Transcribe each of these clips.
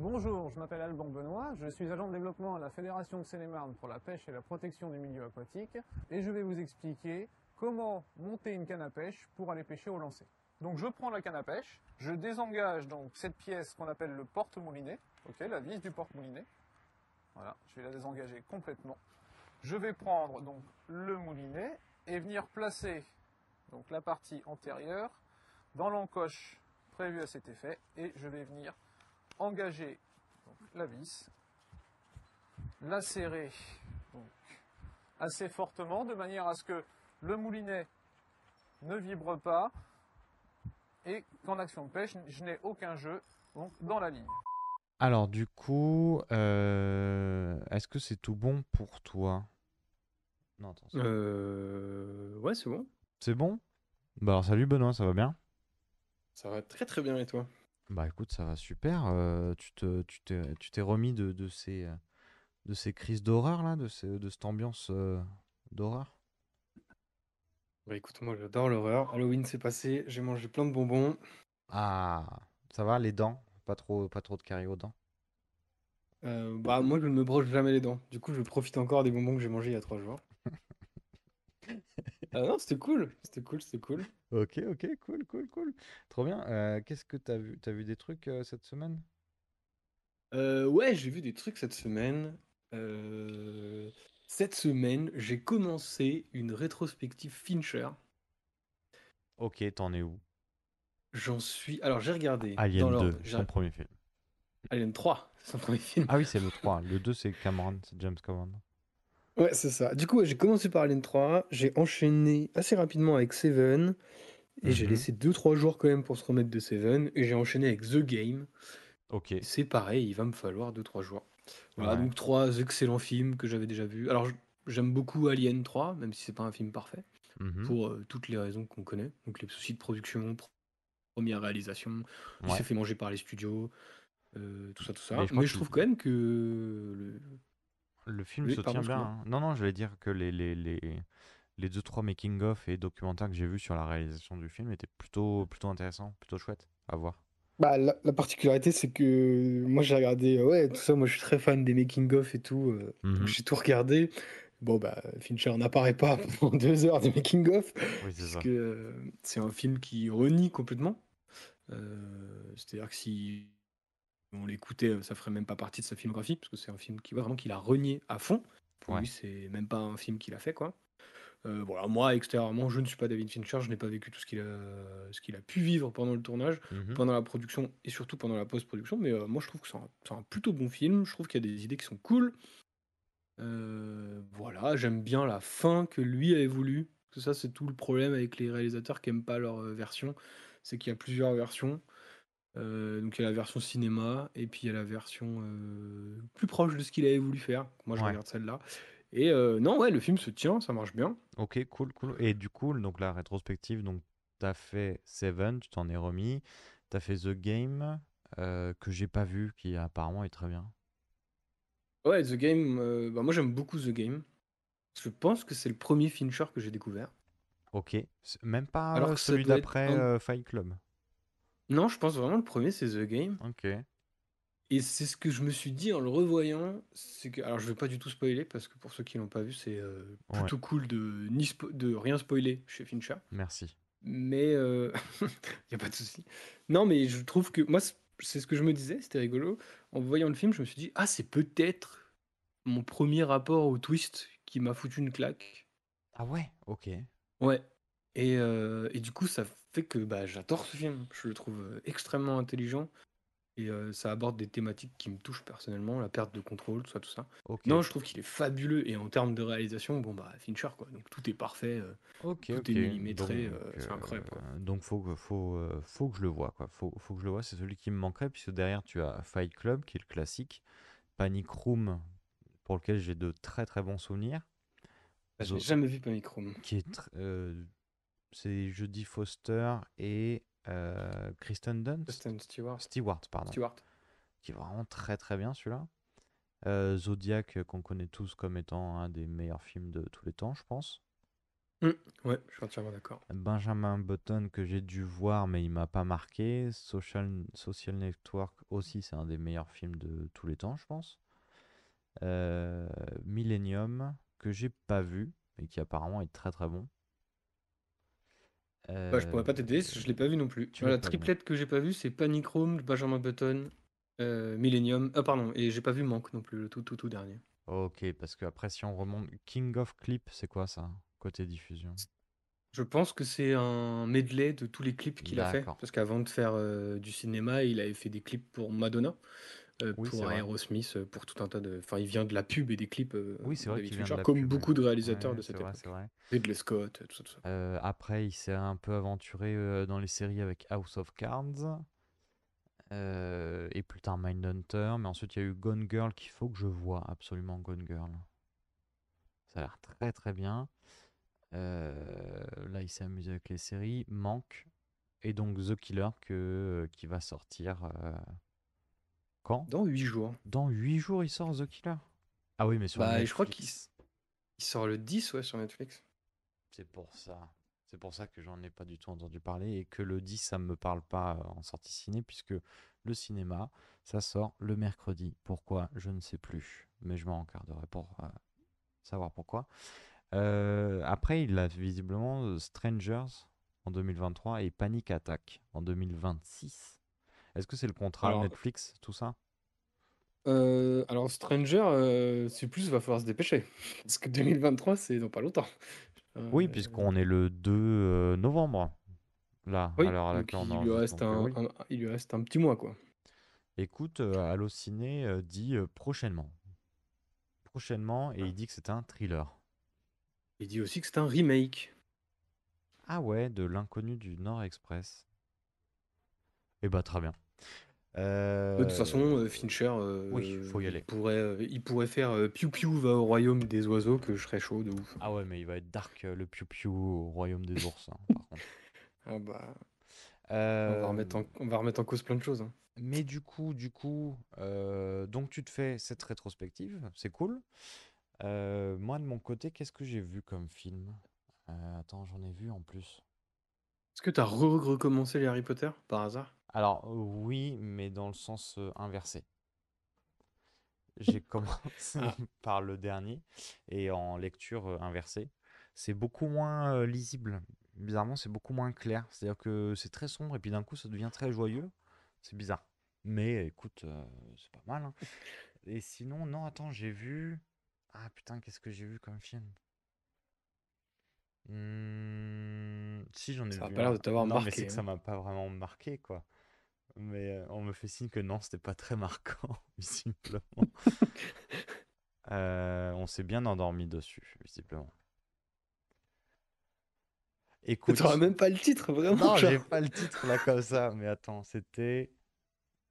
Bonjour, je m'appelle Alban Benoît, je suis agent de développement à la Fédération de Seine-et-Marne pour la pêche et la protection des milieux aquatiques et je vais vous expliquer comment monter une canne à pêche pour aller pêcher au lancer. Donc je prends la canne à pêche, je désengage donc cette pièce qu'on appelle le porte-moulinet, ok, la vis du porte-moulinet. Voilà, je vais la désengager complètement. Je vais prendre donc le moulinet et venir placer donc la partie antérieure dans l'encoche prévue à cet effet et je vais venir engager donc, la vis, la serrer donc, assez fortement de manière à ce que le moulinet ne vibre pas et qu'en action de pêche, je n'ai aucun jeu donc, dans la ligne. Alors du coup, euh, est-ce que c'est tout bon pour toi? Non, attends. c'est- Euh... Ouais, c'est bon. C'est bon? Bah alors salut Benoît, ça va bien? Ça va très très bien et toi? Bah écoute, ça va super. euh, tu te, tu t'es, tu t'es remis de, de ces, euh, de ces crises d'horreur là, de, ces- de cette ambiance euh, d'horreur? Bah écoute, moi j'adore l'horreur. Halloween c'est passé, j'ai mangé plein de bonbons. Ah, ça va, les dents? Pas trop, pas trop de caries aux dents? Euh, bah moi je ne me broche jamais les dents. Du coup je profite encore des bonbons que j'ai mangés il y a trois jours. Ah non, c'était cool, c'était cool, c'était cool. Ok, ok, cool, cool, cool. Trop bien. Euh, qu'est-ce que t'as vu? T'as vu des trucs euh, cette semaine? Euh, ouais, j'ai vu des trucs cette semaine. Euh, Cette semaine, j'ai commencé une rétrospective Fincher. Ok, t'en es où? J'en suis. Alors j'ai regardé dans Alien l'ordre. 2, J'ai- son premier film. Alien 3, c'est son premier film. Ah oui, c'est le 3. Le 2, c'est Cameron, c'est James Cameron. Ouais, c'est ça. Du coup, ouais, j'ai commencé par Alien 3, j'ai enchaîné assez rapidement avec Seven, et j'ai Mhm. laissé 2-3 jours quand même pour se remettre de Seven, et j'ai enchaîné avec The Game. Ok. C'est pareil, il va me falloir 2-3 jours. Voilà, Ouais. donc trois excellents films que j'avais déjà vus. Alors, j- j'aime beaucoup Alien 3, même si c'est pas un film parfait, Mhm. pour euh, toutes les raisons qu'on connaît. Donc, les soucis de production, pr- première réalisation, il Ouais. s'est fait manger par les studios, euh, tout ça, tout ça. Mais Mais je je, qu'il- trouve quand même que le, Le film Oui, se pardon, tient bien. hein. Non, non, je vais dire que les, les, les, les deux, trois making-of et documentaires que j'ai vus sur la réalisation du film étaient plutôt, plutôt intéressants, plutôt chouettes à voir. Bah, la, la particularité, c'est que moi, j'ai regardé, euh, ouais, tout ça, moi, je suis très fan des making-of et tout, euh, donc Mhm. j'ai tout regardé. Bon, bah, Fincher n'apparaît pas pendant deux heures de making-of, Oui, c'est ça. euh, c'est un film qui renie complètement. Euh, c'est-à-dire que si on l'écoutait, euh, ça ferait même pas partie de sa filmographie, parce que c'est un film qui vraiment qu'il a renié à fond. Pour Ouais. lui, c'est même pas un film qu'il a fait, quoi. Euh, voilà, moi, extérieurement, je ne suis pas David Fincher, je n'ai pas vécu tout ce qu'il a, ce qu'il a pu vivre pendant le tournage Mhm. pendant la production et surtout pendant la post-production. Mais euh, moi, je trouve que c'est un, plutôt bon film. Je trouve qu'il y a des idées qui sont cool. Euh, voilà, j'aime bien la fin que lui avait voulu. Parce que ça, c'est tout le problème avec les réalisateurs qui n'aiment pas leur version. C'est qu'il y a plusieurs versions. Euh, donc, il y a la version cinéma et puis il y a la version euh, plus proche de ce qu'il avait voulu faire. Moi, je Ouais. regarde celle-là. Et euh, non, ouais, le film se tient, ça marche bien. Ok, cool, cool. Et du coup, donc la rétrospective, donc t'as fait Seven, tu t'en es remis. T'as fait The Game, que j'ai pas vu, qui apparemment est très bien. Ouais, The Game, bah, moi j'aime beaucoup The Game. Je pense que c'est le premier Fincher que j'ai découvert. Ok. Même pas Alors celui d'après un- Fight Club. Non, je pense vraiment le premier c'est The Game. Ok. Et c'est ce que je me suis dit en le revoyant. C'est que, alors je vais pas du tout spoiler parce que pour ceux qui l'ont pas vu, c'est euh, Ouais. plutôt cool de, ni spo- de rien spoiler chez Fincher. Merci. Mais il n'y a pas de souci. Non, mais je trouve que moi, c'est- c'est ce que je me disais, c'était rigolo. En voyant le film, je me suis dit, ah, c'est peut-être mon premier rapport au twist qui m'a foutu une claque. Ah ouais, ok. Ouais. Et, euh, et du coup, ça fait que bah, j'adore ce film. Je le trouve euh, extrêmement intelligent. Et euh, ça aborde des thématiques qui me touchent personnellement, la perte de contrôle, tout ça, tout ça. Non, je trouve qu'il est fabuleux. Et en termes de réalisation, bon, bah, Fincher, quoi. Donc tout est parfait. euh. Tout est millimétré, euh, c'est incroyable, quoi. donc faut faut faut que je le vois quoi. Faut faut que je le vois. C'est celui qui me manquerait puisque derrière tu as Fight Club qui est le classique, Panic Room pour lequel j'ai de très très bons souvenirs. Bah, Zo- jamais vu Panic Room. Qui est c'est Jodie Foster et euh, Kristen Dunst? Kristen Stewart. Stewart pardon. Stewart. Qui est vraiment très très bien celui-là. Euh, Zodiac euh, qu'on connaît tous comme étant un des meilleurs films de tous les temps je pense. Mmh, ouais, je suis entièrement d'accord. Benjamin Button que j'ai dû voir mais il m'a pas marqué. Social, Social Network aussi, c'est un des meilleurs films de tous les temps, je pense. Euh, Millennium que j'ai pas vu mais qui apparemment est très très bon. Bah, je pourrais pas t'aider, je l'ai pas vu non plus. tu non. triplette que j'ai pas vu, c'est Panic Room, Benjamin Button, euh, Millennium. Ah, pardon, et j'ai pas vu Manque non plus, le tout, tout, tout dernier. Ok, parce que après si on remonte, King of Clip, c'est quoi ça côté diffusion? Je pense que c'est un medley de tous les clips qu'il a fait. Parce qu'avant de faire euh, du cinéma, il avait fait des clips pour Madonna, euh, Oui, pour. Aerosmith, euh, pour tout un tas de. Enfin, il vient de la pub et des clips. euh, Oui, c'est vrai David de comme pub, beaucoup de réalisateurs Ouais, de cette vrai, époque. c'est vrai. Ridley Scott, tout ça, tout ça. Euh, après, il s'est un peu aventuré euh, dans les séries avec House of Cards. euh, et plus tard Mindhunter. Mais ensuite, il y a eu Gone Girl qu'il faut que je vois absolument Gone Girl. Ça a l'air très très bien. Euh, là, il s'est amusé avec les séries. Manque. Et donc The Killer que, euh, qui va sortir euh, quand? Dans 8 jours. Dans 8 jours, il sort The Killer? Ah oui, mais sur Bah, je crois qu'il Netflix. il sort le 10 ouais, sur Netflix. C'est pour ça. C'est pour ça que j'en ai pas du tout entendu parler et que le 10, ça me parle pas euh, en sortie ciné, puisque le cinéma, ça sort le mercredi. Pourquoi? Je ne sais plus. Mais je m'en garderai pour euh, savoir pourquoi. Euh, après, il a visiblement Strangers en 2023 et Panic Attack en 2026. Est-ce que c'est le contrat Alors- Netflix, tout ça? Euh, alors, Stranger, euh, c'est plus, va falloir se dépêcher. Parce que 2023, c'est dans pas longtemps. Oui, Euh, puisqu'on est le 2 euh, novembre, là, Oui, à l'heure à donc laquelle on il lui, reste un, oui. un- il lui reste un petit mois, quoi. Écoute, Allociné dit prochainement. Prochainement, et il dit que c'est un thriller. Il dit aussi que c'est un remake. Ah ouais, de l'inconnu du Nord Express. Eh bah très bien. De toute façon, Euh, euh, Fincher, euh, oui, faut y il pourrait, euh, il pourrait faire euh, Piu Piu va au royaume des oiseaux, que je serais chaud de ouf. Ah ouais, mais il va être dark, euh, le Piu Piu au royaume des ours, hein, par contre. Ah bah, on, Euh, va remettre en, on va remettre en cause plein de choses. hein. Mais du coup, du coup, euh, donc tu te fais cette rétrospective, c'est cool. Euh, moi de mon côté, qu'est-ce que j'ai vu comme film? Euh, attends, j'en ai vu en plus. Est-ce que tu as recommencé les Harry Potter par hasard? Alors oui, mais dans le sens euh, inversé. J'ai commencé Ah. par le dernier et en lecture euh, inversée. C'est beaucoup moins euh, lisible. Bizarrement, c'est beaucoup moins clair. C'est-à-dire que c'est très sombre et puis d'un coup, ça devient très joyeux. C'est bizarre. Mais écoute, c'est pas mal. hein. Et sinon, non, attends, j'ai vu... Ah putain, qu'est-ce que j'ai vu comme film? Hmm, Si, j'en ai Ça a vu pas l'air un. de t'avoir Non, mais marqué, c'est que ça hein. m'a pas vraiment marqué, quoi. Mais euh, on me fait signe que non, c'était pas très marquant, visiblement. Euh, on s'est bien endormi dessus, visiblement. Écoute. Tu même pas le titre, vraiment Non, genre. j'ai pas le titre là comme ça, mais attends, c'était.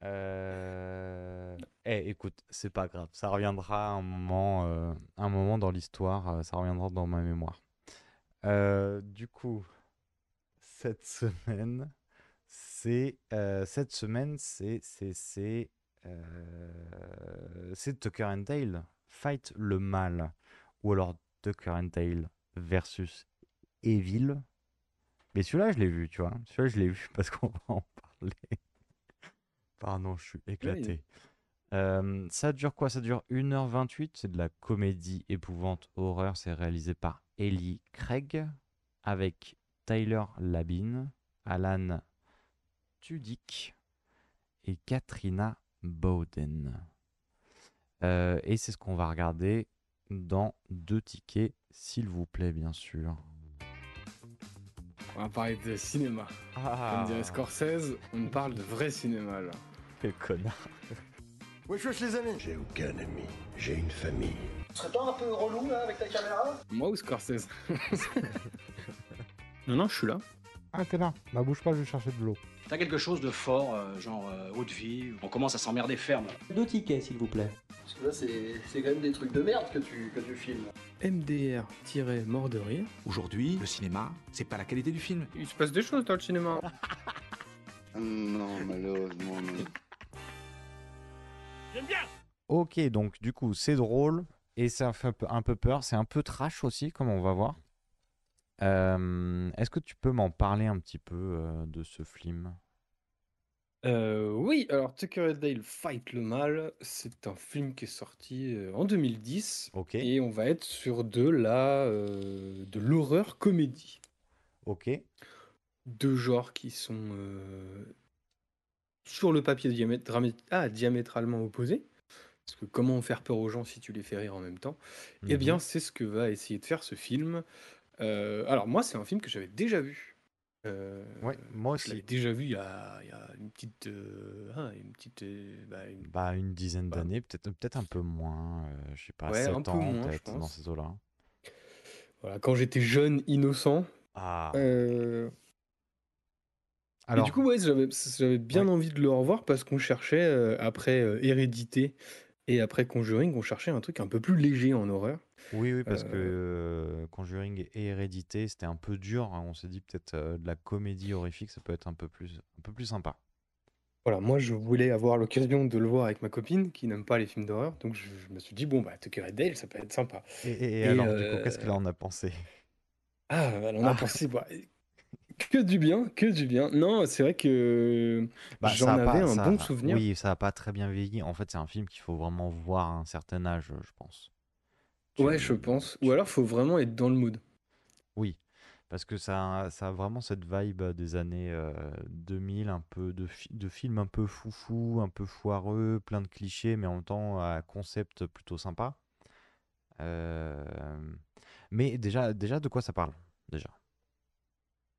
Euh... Eh, écoute, c'est pas grave, ça reviendra un moment, euh, un moment dans l'histoire, ça reviendra dans ma mémoire. Du coup, cette semaine, c'est euh, cette semaine, c'est c'est c'est euh, Tucker and Dale fight le mal, ou alors Tucker and Dale versus Evil. Mais celui-là, je l'ai vu, tu vois. Celui-là, je l'ai vu parce qu'on va en parler. Pardon, je suis éclaté. Euh, ça dure quoi? Ça dure 1h28. C'est de la comédie épouvante horreur. C'est réalisé par Ellie Craig avec Tyler Labine, Alan Tudyk et Katrina Bowden. Euh, et c'est ce qu'on va regarder dans deux tickets, s'il vous plaît, bien sûr. On va parler de cinéma. Comme dirait Scorsese, on parle de vrai cinéma là. Quel connard. Wesh wesh les amis J'ai aucun ami, j'ai une famille. Tu serais pas un peu relou là avec ta caméra? Moi ou Scorsese? Non, non, je suis là. Ah, t'es là. Bah, bouge pas, je vais chercher de l'eau. T'as quelque chose de fort, euh, genre euh, haute vie, on commence à s'emmerder ferme. Deux tickets, s'il vous plaît. Parce que là c'est c'est quand même des trucs de merde que tu, que tu filmes. MDR-mort de rire. Aujourd'hui, le cinéma, c'est pas la qualité du film. Il se passe des choses dans le cinéma. Non, malheureusement, non. Ok, donc du coup, c'est drôle et ça fait un peu, un peu peur. C'est un peu trash aussi, comme on va voir. Euh, Est-ce que tu peux m'en parler un petit peu euh, de ce film? Euh, oui, alors Tucker and Dale Fight le mal, c'est un film qui est sorti euh, en 2010 Ok, et on va être sur de la euh, de l'horreur comédie, ok, deux genres qui sont euh, sur le papier dramé- ah, diamétralement opposés. Parce que comment faire peur aux gens si tu les fais rire en même temps? Eh mhm, bien, c'est ce que va essayer de faire ce film. Euh, alors moi, c'est un film que j'avais déjà vu. Euh, Ouais, moi je l'avais aussi. déjà vu il y a, il y a une petite, euh, ah, une petite, euh, bah, une- Bah, une dizaine bah, d'années, peut-être peut-être un peu moins, je sais pas, ouais, un 7 peu ans moins, je peut-être, dans pense. ces eaux-là. Voilà, quand j'étais jeune, innocent. Ah, Euh, Et du alors, coup, ouais, j'avais bien ouais, envie de le revoir parce qu'on cherchait, après Hérédité et après Conjuring, on cherchait un truc un peu plus léger en horreur. Oui, oui, parce que Euh, Conjuring et Hérédité, c'était un peu dur. hein, On s'est dit peut-être de la comédie horrifique, ça peut être un peu plus, un peu plus sympa. Voilà, moi je voulais avoir l'occasion de le voir avec ma copine qui n'aime pas les films d'horreur, donc je, je me suis dit, bon, bah, Tucker and Dale, ça peut être sympa. Et, et- et Et alors, du coup, qu'est-ce euh, qu'elle en a pensé? ah, elle en a Ah, pensé bah, que du bien, que du bien. Non, c'est vrai que bah, j'en avais pas, un ça, bon souvenir. oui, ça a pas très bien vieilli. En fait, c'est un film qu'il faut vraiment voir à un certain âge, je pense. Ouais, je pense. Ou alors, faut vraiment être dans le mood. oui, parce que ça, a- ça a vraiment cette vibe des années euh, 2000, un peu de, fi- de films un peu foufou, un peu foireux, plein de clichés, mais en même temps à concept plutôt sympa. Euh, mais déjà, déjà, de quoi ça parle? Déjà?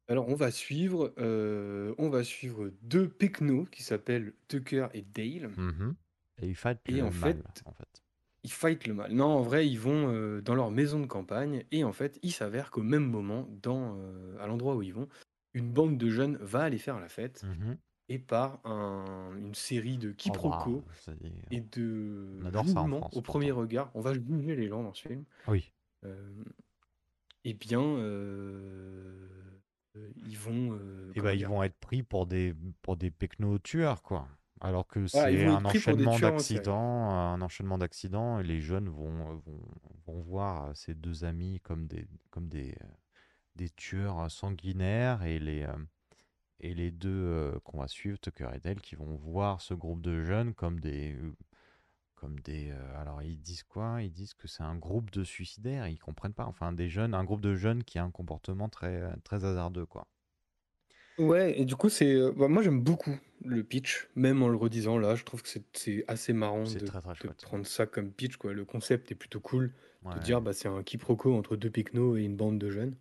Alors, on va suivre, euh, on va suivre deux pecnos qui s'appellent Tucker et Dale. Mhm. Et il fight Et le en mal, fait, en fait. Ils fight le mal. Non, en vrai, ils vont euh, dans leur maison de campagne et en fait, il s'avère qu'au même moment, dans, euh, à l'endroit où ils vont, une bande de jeunes va aller faire la fête Mhm. et par un- une série de Oh, quiproquos et de adore ça en jugements France, au premier regard, on va juger les gens dans ce film. Oui. Euh, eh bien, ils vont, euh, Et comment bah, ils dire, vont être pris pour des, pour des pecnos tueurs, quoi. Alors que voilà, c'est un enchaînement d'accidents, un enchaînement d'accidents, et les jeunes vont, vont, vont voir ces deux amis comme des, comme des, euh, des tueurs sanguinaires, et les, euh, et les deux euh, qu'on va suivre, Tucker et Dale, qui vont voir ce groupe de jeunes comme des, euh, comme des, euh, alors ils disent quoi? Ils disent que c'est un groupe de suicidaires, ils comprennent pas. Enfin, des jeunes, un groupe de jeunes qui a un comportement très, très hasardeux, quoi. Ouais, et du coup, c'est, euh, bah, moi j'aime beaucoup le pitch, même en le redisant là, je trouve que c'est c'est assez marrant C'est de, très très de chouette. prendre ça comme pitch, quoi. Le concept est plutôt cool, de Ouais. dire bah c'est un quiproquo entre deux pecnos et une bande de jeunes.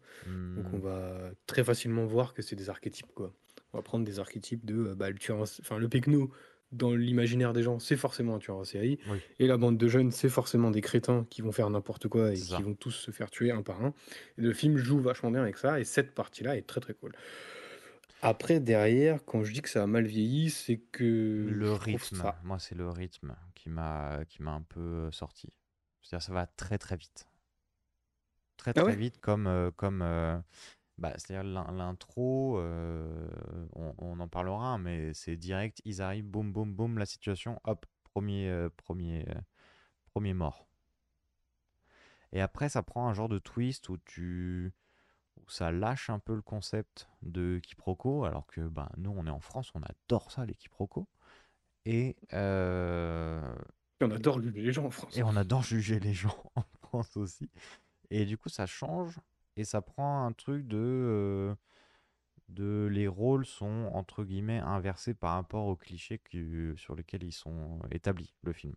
Donc on Hmm. va très facilement voir que c'est des archétypes, quoi. On va prendre des archétypes de euh, bah, le tueur, en- enfin le pecno dans l'imaginaire des gens, c'est forcément un tueur en série, Oui, et la bande de jeunes, c'est forcément des crétins qui vont faire n'importe quoi et c'est qui ça. vont tous se faire tuer un par un. Et le film joue vachement bien avec ça, et cette partie-là est très très cool. Après, derrière, quand je dis que ça a mal vieilli, c'est que Le je rythme, ça. moi c'est le rythme qui m'a un peu euh, sorti. C'est-à-dire ça va très très vite. Très Ah très ouais? vite comme euh, comme euh, bah, c'est-à-dire l'in- l'intro euh, on, on en parlera mais c'est direct, ils arrivent boum boum boum la situation, hop, premier euh, premier euh, premier mort. Et après ça prend un genre de twist où tu ça lâche un peu le concept de quiproquo alors que bah nous on est en France, on adore ça les quiproquos. Et, euh, Et on adore juger les gens en France. et on adore juger les gens en France aussi. Et du coup, ça change et ça prend un truc de, euh, de les rôles sont entre guillemets inversés par rapport aux clichés que- sur lesquels ils sont établis, le film.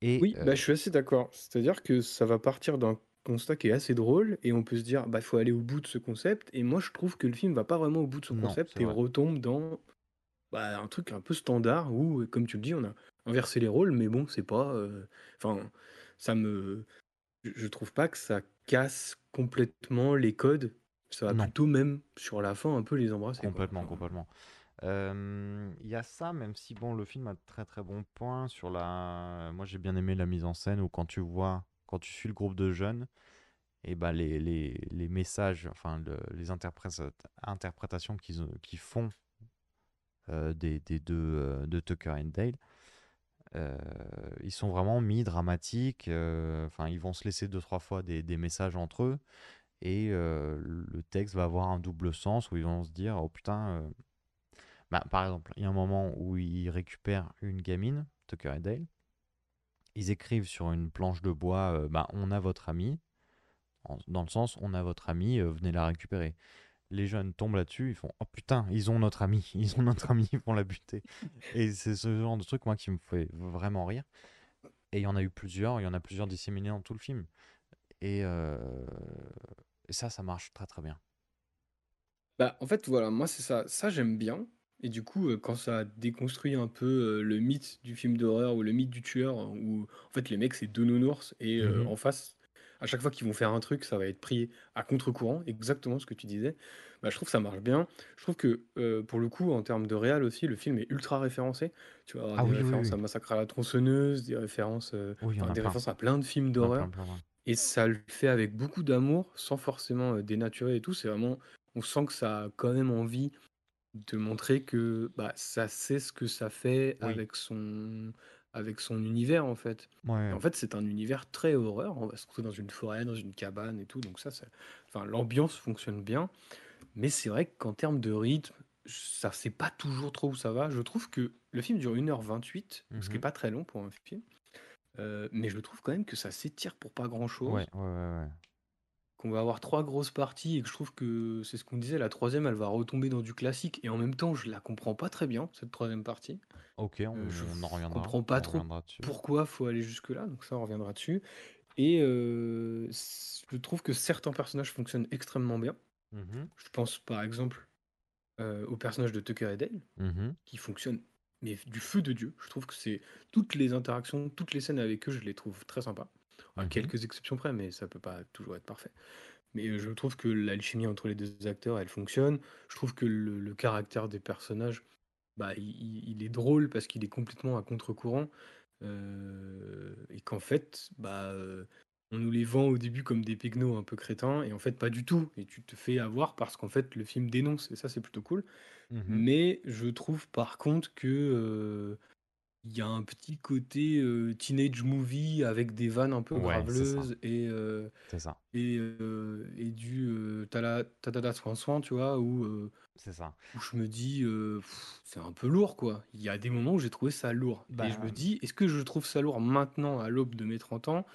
Et Oui, euh, bah, je suis assez d'accord. C'est-à-dire que ça va partir d'un constat qui est assez drôle et on peut se dire, bah, faut aller au bout de ce concept. Et moi, je trouve que le film va pas vraiment au bout de non, concept et vrai. retombe dans bah, un truc un peu standard où, comme tu le dis, on a inversé les rôles, mais bon, c'est pas. euh, Enfin, ça me. Je trouve pas que ça casse complètement les codes. Ça va Non, plutôt même sur la fin un peu les embrasser, quoi. complètement, complètement. Euh, Il y a ça, même si bon, le film a de très très bons points sur la. Moi, j'ai bien aimé la mise en scène où quand tu vois, quand tu suis le groupe de jeunes, et bah les, les, les messages, enfin le- les interpré- interprétations qu'ils ont- qu'ils font euh, des, des deux euh, de Tucker and Dale, euh, ils sont vraiment mis dramatiques. Enfin, ils vont se laisser deux trois fois des, des messages entre eux. et le texte va avoir un double sens où ils vont se dire oh putain bah, par exemple il y a un moment où ils récupèrent une gamine Tucker et Dale ils écrivent sur une planche de bois euh, bah, on a votre ami dans le sens on a votre ami euh, venez la récupérer les jeunes tombent là-dessus ils font oh putain ils ont notre ami ils ont notre ami ils vont la buter et c'est ce genre de truc moi qui me fait vraiment rire et il y en a eu plusieurs il y en a plusieurs disséminés dans tout le film et, euh, et ça, ça marche très très bien. Bah, en fait, voilà, moi, c'est ça. Ça, j'aime bien. Et du coup, euh, quand ça déconstruit un peu euh, le mythe du film d'horreur ou le mythe du tueur, où en fait les mecs c'est deux nounours et euh, Mhm. en face, à chaque fois qu'ils vont faire un truc, ça va être pris à contre-courant, exactement ce que tu disais. Bah, je trouve que ça marche bien. Je trouve que euh, pour le coup, en termes de réal aussi, le film est ultra référencé. Tu vas avoir Ah des oui, oui, références oui. à Massacre à la tronçonneuse, des références, euh, Oui, il y en enfin, a des plein. références à plein de films d'horreur. plein, plein, plein. Et ça le fait avec beaucoup d'amour, sans forcément euh, dénaturer et tout. C'est vraiment, on sent que ça a quand même envie de montrer que bah, ça sait ce que ça fait Oui. avec son, avec son univers en fait. Et Ouais. en fait, c'est un univers très horreur. On va se retrouver dans une forêt, dans une cabane et tout. Donc ça, ça... Enfin, l'ambiance fonctionne bien. Mais c'est vrai qu'en termes de rythme, ça sait pas toujours trop où ça va. Je trouve que le film dure 1h28, ce qui est Mhm. pas très long pour un film. Euh, mais je trouve quand même que ça s'étire pour pas grand chose Ouais, ouais, ouais, ouais. Qu'on va avoir trois grosses parties et que je trouve que c'est ce qu'on disait, la troisième elle va retomber dans du classique et en même temps je la comprends pas très bien cette troisième partie. Ok, on, Euh, je on en reviendra. comprends pas trop pourquoi faut aller jusque là, donc ça on reviendra dessus. Et euh, je trouve que certains personnages fonctionnent extrêmement bien. Mhm, Je pense par exemple euh, au personnage de Tucker et Dale mhm. qui fonctionne mais du feu de Dieu. Je trouve que c'est toutes les interactions, toutes les scènes avec eux, je les trouve très sympas. À Mhm. quelques exceptions près, mais ça peut pas toujours être parfait. Mais euh, je trouve que l'alchimie entre les deux acteurs, elle fonctionne. Je trouve que le, le caractère des personnages, bah, il, est drôle parce qu'il est complètement à contre-courant. euh, et qu'en fait, bah, euh, on nous les vend au début comme des pygnos un peu crétins, et en fait, pas du tout. Et tu te fais avoir parce qu'en fait, le film dénonce, et ça, c'est plutôt cool. Mhm. Mais je trouve par contre que euh, il y a un petit côté euh, teenage movie avec des vannes un peu Ouais, c'est ça. graveleuses et, euh, C'est ça. et, euh, et du euh, tala- tatata soin soin, tu vois, où, euh, C'est ça. où je me dis euh, pff, c'est un peu lourd quoi. Il y a des moments où j'ai trouvé ça lourd. Et je Bah, me dis, est-ce que je trouve ça lourd maintenant à l'aube de mes 30 ans?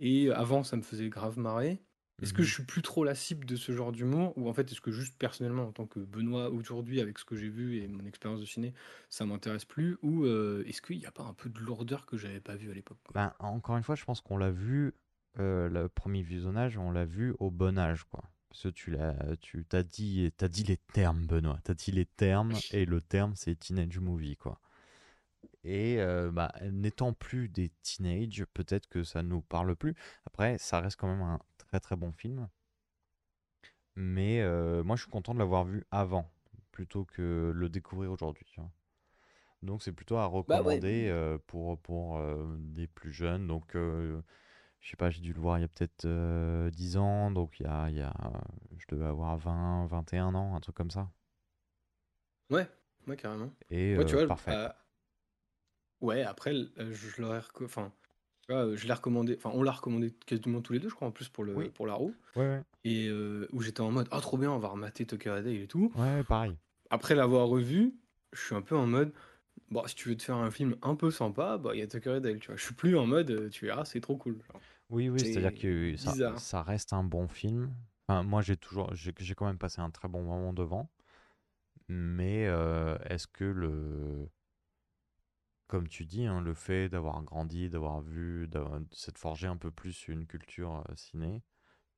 Et avant, ça me faisait grave marrer. Est-ce que mhm. je suis plus trop la cible de ce genre d'humour ou en fait est-ce que juste personnellement en tant que Benoît aujourd'hui avec ce que j'ai vu et mon expérience de ciné ça m'intéresse plus ou euh, est-ce qu'il n'y a pas un peu de lourdeur que j'avais pas vu à l'époque Ben, encore une fois, je pense qu'on l'a vu, euh, le premier visionnage, on l'a vu au bon âge, quoi. Parce que tu l'as, tu t'as dit, t'as dit les termes, Benoît. T'as dit les termes, et le terme, c'est teenage movie, quoi. Et euh, bah, n'étant plus des teenage, peut-être que ça nous parle plus. Après, ça reste quand même un très très bon film. Mais euh, moi, je suis content de l'avoir vu avant, plutôt que le découvrir aujourd'hui. tu vois. Donc, c'est plutôt à Bah ouais. recommander euh, pour, pour euh, des plus jeunes. Donc, euh, je sais pas, j'ai dû le voir il y a peut-être euh, 10 ans. Donc, il y a, il y a, je devais avoir 20, 21 ans, un truc comme ça. Ouais, ouais carrément. Et Ouais, tu vois, parfait. euh, ouais, après l- euh, je l'aurais reco- enfin euh, je l'ai recommandé, enfin on l'a recommandé quasiment tous les deux je crois en plus pour le Oui. pour la roue Ouais, ouais. et euh, où j'étais en mode ah trop bien, on va remater Tucker et Dale et tout. Ouais, pareil. Après l'avoir revu, je suis un peu en mode bon, si tu veux te faire un film un peu sympa, bah il y a Tucker et Dale, tu vois. Je suis plus en mode euh, tu verras, c'est trop cool. genre. Oui, oui, c'est-à-dire C'est que ça, bizarre. ça reste un bon film. Enfin, moi, j'ai toujours, j'ai j'ai quand même passé un très bon moment devant. Mais est-ce que le, comme tu dis, hein, le fait d'avoir grandi, d'avoir vu, d'avoir- s'être forgé un peu plus une culture ciné,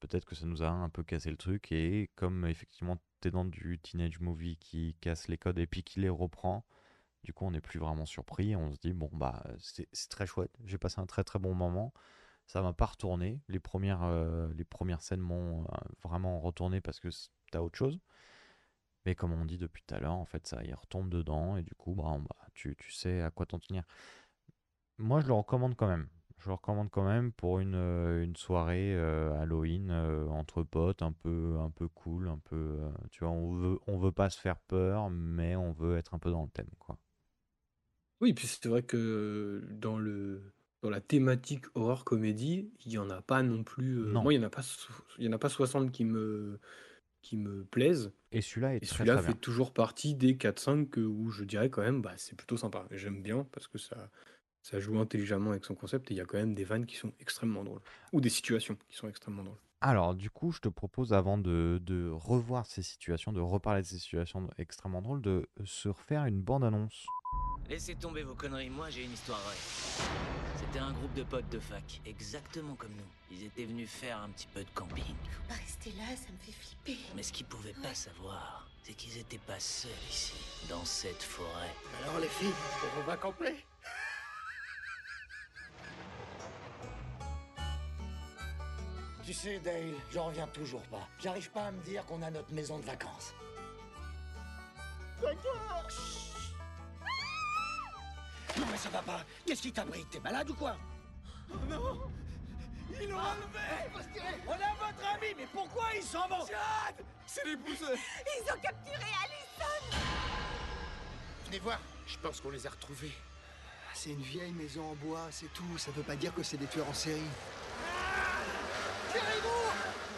peut-être que ça nous a un peu cassé le truc. Et comme effectivement, tu es dans du teenage movie qui casse les codes et puis qui les reprend, du coup, on n'est plus vraiment surpris. On se dit, bon, bah, c'est très chouette. J'ai passé un très très bon moment. Ça m'a pas retourné. Les premières, les premières scènes m'ont vraiment retourné parce que c- t'as autre chose. Mais comme on dit depuis tout à l'heure, en fait, ça y retombe dedans et du coup, bah, bah, tu, tu sais à quoi t'en tenir. Moi, je le recommande quand même. Je le recommande quand même pour une, euh, une soirée euh, Halloween euh, entre potes, un peu, un peu cool, un peu. euh, tu vois, on veut, on veut pas se faire peur, mais on veut être un peu dans le thème, quoi. Oui, puis c'est vrai que dans le sur la thématique horreur comédie, il y en a pas non plus. Non. moi, il y en a pas, il y en a pas 60 qui me, qui me plaisent. Et celui-là est Et très celui-là très fait bien. toujours partie des 4-5 que- où je dirais quand même, bah, c'est plutôt sympa. Et J'aime bien parce que ça, ça joue intelligemment avec son concept et il y a quand même des vannes qui sont extrêmement drôles. Ou des situations qui sont extrêmement drôles. Alors, du coup, je te propose, avant de, de revoir ces situations, de reparler de ces situations extrêmement drôles, de se refaire une bande-annonce. Laissez tomber vos conneries, moi j'ai une histoire vraie. C'était un groupe de potes de fac, exactement comme nous. Ils étaient venus faire un petit peu de camping. Faut pas rester là, ça me fait flipper. Mais ce qu'ils pouvaient pas savoir, c'est qu'ils étaient pas seuls ici, dans cette forêt. Alors les filles, on va complet Tu sais, Dale, j'en reviens toujours pas. J'arrive pas à me dire qu'on a notre maison de vacances. D'accord Non mais ça va pas. Qu'est-ce qui t'a pris? T'es malade ou quoi? Oh non Ils l'ont enlevé On a votre ami, mais pourquoi ils s'en vont Chad C'est les pousseurs Ils ont capturé Allison Venez voir, je pense qu'on les a retrouvés. C'est une vieille maison en bois, c'est tout. Ça veut pas dire que c'est des tueurs en série. Tirez-vous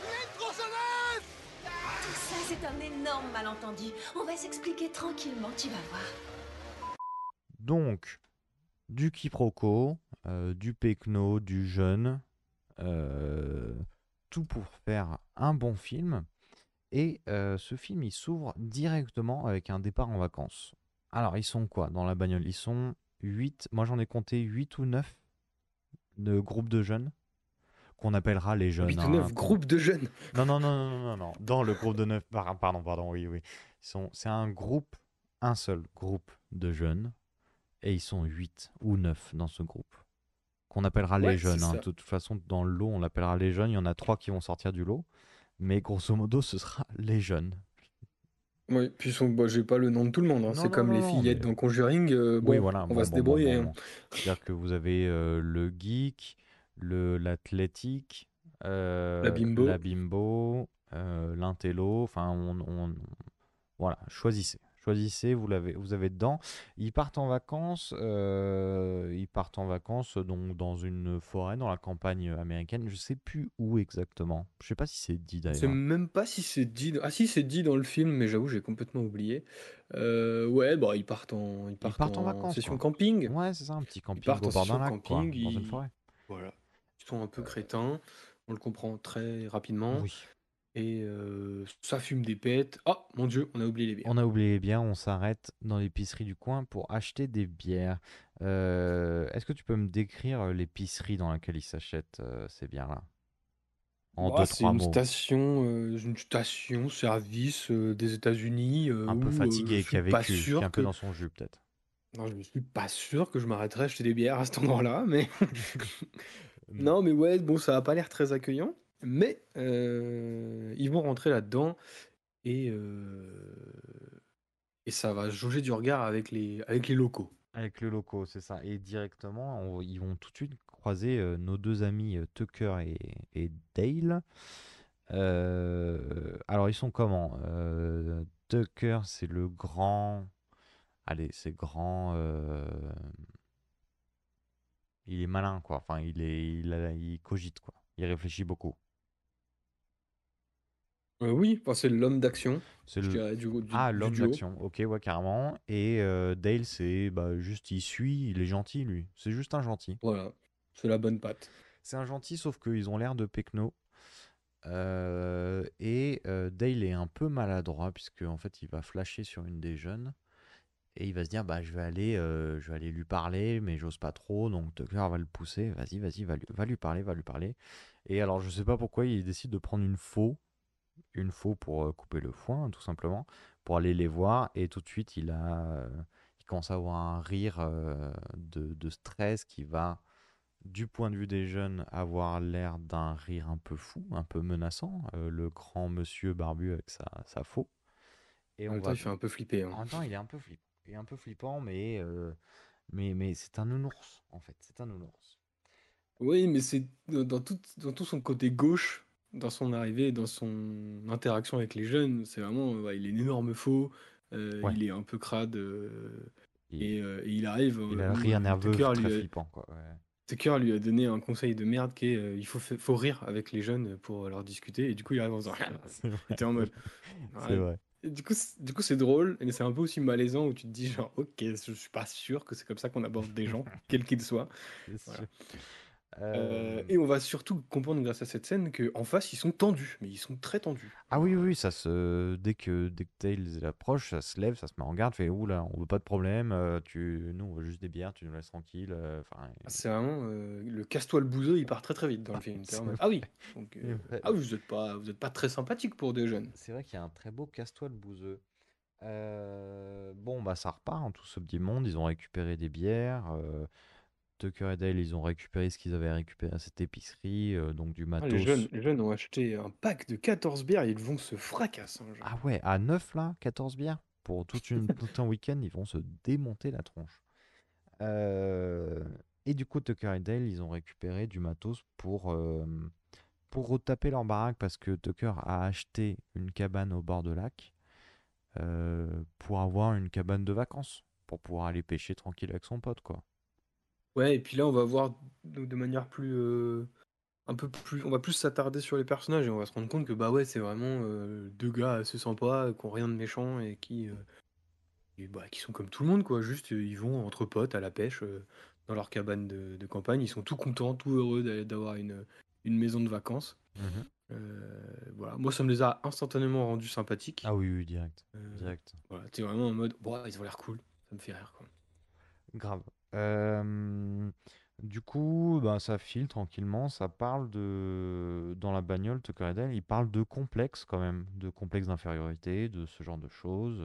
Il y a Tout ça, c'est un énorme malentendu. On va s'expliquer tranquillement, tu vas voir. Donc, du quiproquo, euh, du pecno, du jeûne, euh, tout pour faire un bon film. Et euh, ce film, il s'ouvre directement avec un départ en vacances. Alors, ils sont quoi dans la bagnole? Ils sont 8, moi j'en ai compté 8 ou 9 de groupes de jeunes, qu'on appellera les jeunes. 8 ou hein, 9 qu'on- groupes de jeunes. Non, non, non, non, non, non. Dans le groupe de 9, pardon, pardon, oui, oui. C'est un groupe, un seul groupe de jeunes, et ils sont 8 ou 9 dans ce groupe, qu'on appellera les jeunes. hein. De toute façon, dans le lot, on l'appellera les jeunes. Il y en a 3 qui vont sortir du lot, mais grosso modo, ce sera les jeunes. Oui, puis son... bah, j'ai pas le nom de tout le monde. hein. C'est comme non, les fillettes mais- dans Conjuring. euh, bon, oui, voilà. on bon, va se bon, bon, débrouiller. bon, hein. bon. C'est-à-dire que vous avez euh, le geek, le l'athlétique, euh, La bimbo. la bimbo, euh, l'intello. Enfin, on, on- voilà, choisissez. Choisissez, vous l'avez, vous avez dedans. Ils partent en vacances. euh, ils partent en vacances donc dans une forêt, dans la campagne américaine. Je sais plus où exactement. Je sais pas si c'est dit Je sais d'ailleurs. même pas si c'est dit. Ah si, c'est dit dans le film, mais j'avoue, j'ai complètement oublié. Euh, ouais, bah ils partent en, ils partent partent en vacances, session quoi. camping. Ouais, c'est ça, un petit Ils camping partent au en session lac, quoi, camping. dans une ils- forêt. Voilà. Ils sont un peu crétins. On le comprend très rapidement. Oui. Et ça fume des pètes. Oh mon dieu, on a oublié les bières. On a oublié les bières, on s'arrête dans l'épicerie du coin pour acheter des bières. Est-ce que tu peux me décrire euh, l'épicerie dans laquelle ils s'achètent ces bières-là? En Bah, deux, c'est trois une mots. station, une station service des États-Unis. Un peu où, fatigué, qui a suis pas vécu, qui est sûr un peu que- dans son jus peut-être. Non, je ne suis pas sûr que je m'arrêterais à acheter des bières à cet endroit-là, mais non, mais ouais, bon, ça a pas l'air très accueillant, mais euh, ils vont rentrer là-dedans et euh, et ça va jauger du regard avec les avec les locaux. Avec le locaux, c'est ça. Et directement, ils vont tout de suite croiser euh, nos deux amis Tucker et, Dale. Alors, ils sont comment? Tucker, c'est le grand. Allez, c'est grand. Il est malin, quoi. Enfin, il est, il cogite, quoi. Il réfléchit beaucoup. Euh, oui, enfin, c'est l'homme d'action, C'est je le- dirais, du, du- Ah, du l'homme duo. d'action. Ok, ouais, carrément. Et euh, Dale, c'est bah, juste, il suit, il est gentil, lui. C'est juste un gentil. Voilà, c'est la bonne patte. C'est un gentil, sauf qu'ils ont l'air de pecno. Euh, et euh, Dale est un peu maladroit, puisque en fait, il va flasher sur une des jeunes. Et il va se dire, bah, je vais aller, je vais aller lui parler, mais j'ose pas trop. Donc Tucker va le pousser. Vas-y, vas-y, va, lui- va lui parler, va lui parler. Et alors, je sais pas pourquoi, il décide de prendre une faux. Une faux pour euh, couper le foin, tout simplement. Pour aller les voir. Et tout de suite, il a, euh, il commence à avoir un rire euh, de, de stress qui va du point de vue des jeunes, avoir l'air d'un rire un peu fou, un peu menaçant, euh, le grand monsieur barbu avec sa, sa faux. Et En on même temps, va... il fait un peu flipper. hein. En même temps, il est un peu flippant. Il est un peu flippant, mais, euh, mais, mais c'est un nounours, en fait. C'est un nounours. Oui, mais c'est dans tout, dans tout son côté gauche, dans son arrivée, dans son interaction avec les jeunes, c'est vraiment, ouais, il est un énorme faux, euh, Ouais. il est un peu crade, euh, Il- et, euh, et il arrive. Il euh, a rire euh, nerveux Tucker très lui- flippant, quoi. ouais. Tucker lui a donné un conseil de merde qui est euh, il faut, fa- faut rire avec les jeunes pour leur discuter. Et du coup, il arrive en. Il était en mode. C'est vrai. Et du coup, c'est- du coup, c'est drôle, mais c'est un peu aussi malaisant où tu te dis genre, ok, je suis pas sûr que c'est comme ça qu'on aborde des gens, quels qu'ils soient. Voilà. Euh, Euh, et on va surtout comprendre grâce à cette scène qu'en face, ils sont tendus, mais ils sont très tendus. Ah oui, oui, ça se... dès que, dès que Tails approche, ça se lève, ça se met en garde, fait Ouh là, on veut pas de problème, euh, tu... nous on veut juste des bières, tu nous laisses tranquille. Enfin, C'est vraiment euh, le casse-toi le bouseux, il part très très vite dans le film. Mode, vrai. ah oui, donc, euh, ah vous êtes pas, vous êtes pas très sympathique pour des jeunes. C'est vrai qu'il y a un très beau casse-toi le bouseux. Euh, bon, bah ça repart, hein, tout ce petit monde, ils ont récupéré des bières. Tucker et Dale, ils ont récupéré ce qu'ils avaient récupéré à cette épicerie, euh, donc du Ah, matos. les, jeunes, les jeunes ont acheté un pack de 14 bières, ils vont se fracasser. hein, genre. Ah ouais, à 9 là, 14 bières? Pour toute une, tout un week-end, ils vont se démonter la tronche. Euh, et du coup, Tucker et Dale, ils ont récupéré du matos pour, euh, pour retaper leur baraque parce que Tucker a acheté une cabane au bord de lac euh, pour avoir une cabane de vacances, pour pouvoir aller pêcher tranquille avec son pote, quoi. Ouais, et puis là, on va voir de, manière plus. euh, un peu plus. On va plus s'attarder sur les personnages et on va se rendre compte que, bah ouais, c'est vraiment euh, deux gars assez sympas, qui ont rien de méchant et qui. euh, et bah, qui sont comme tout le monde, quoi. Juste, euh, ils vont entre potes à la pêche euh, dans leur cabane de, de campagne. Ils sont tout contents, tout heureux d'a- d'avoir une, une maison de vacances. Euh, voilà. Moi, ça me les a instantanément rendus sympathiques. Ah oui, oui, direct. Euh, Direct. Voilà, t'es vraiment en mode, Ouah, ils ont l'air cool. Ça me fait rire, quoi. Grave. Du coup, ben, ça file tranquillement. Ça parle de. Dans la bagnole, Tucker et Dale, il parle de complexe quand même, de complexe d'infériorité, de ce genre de choses.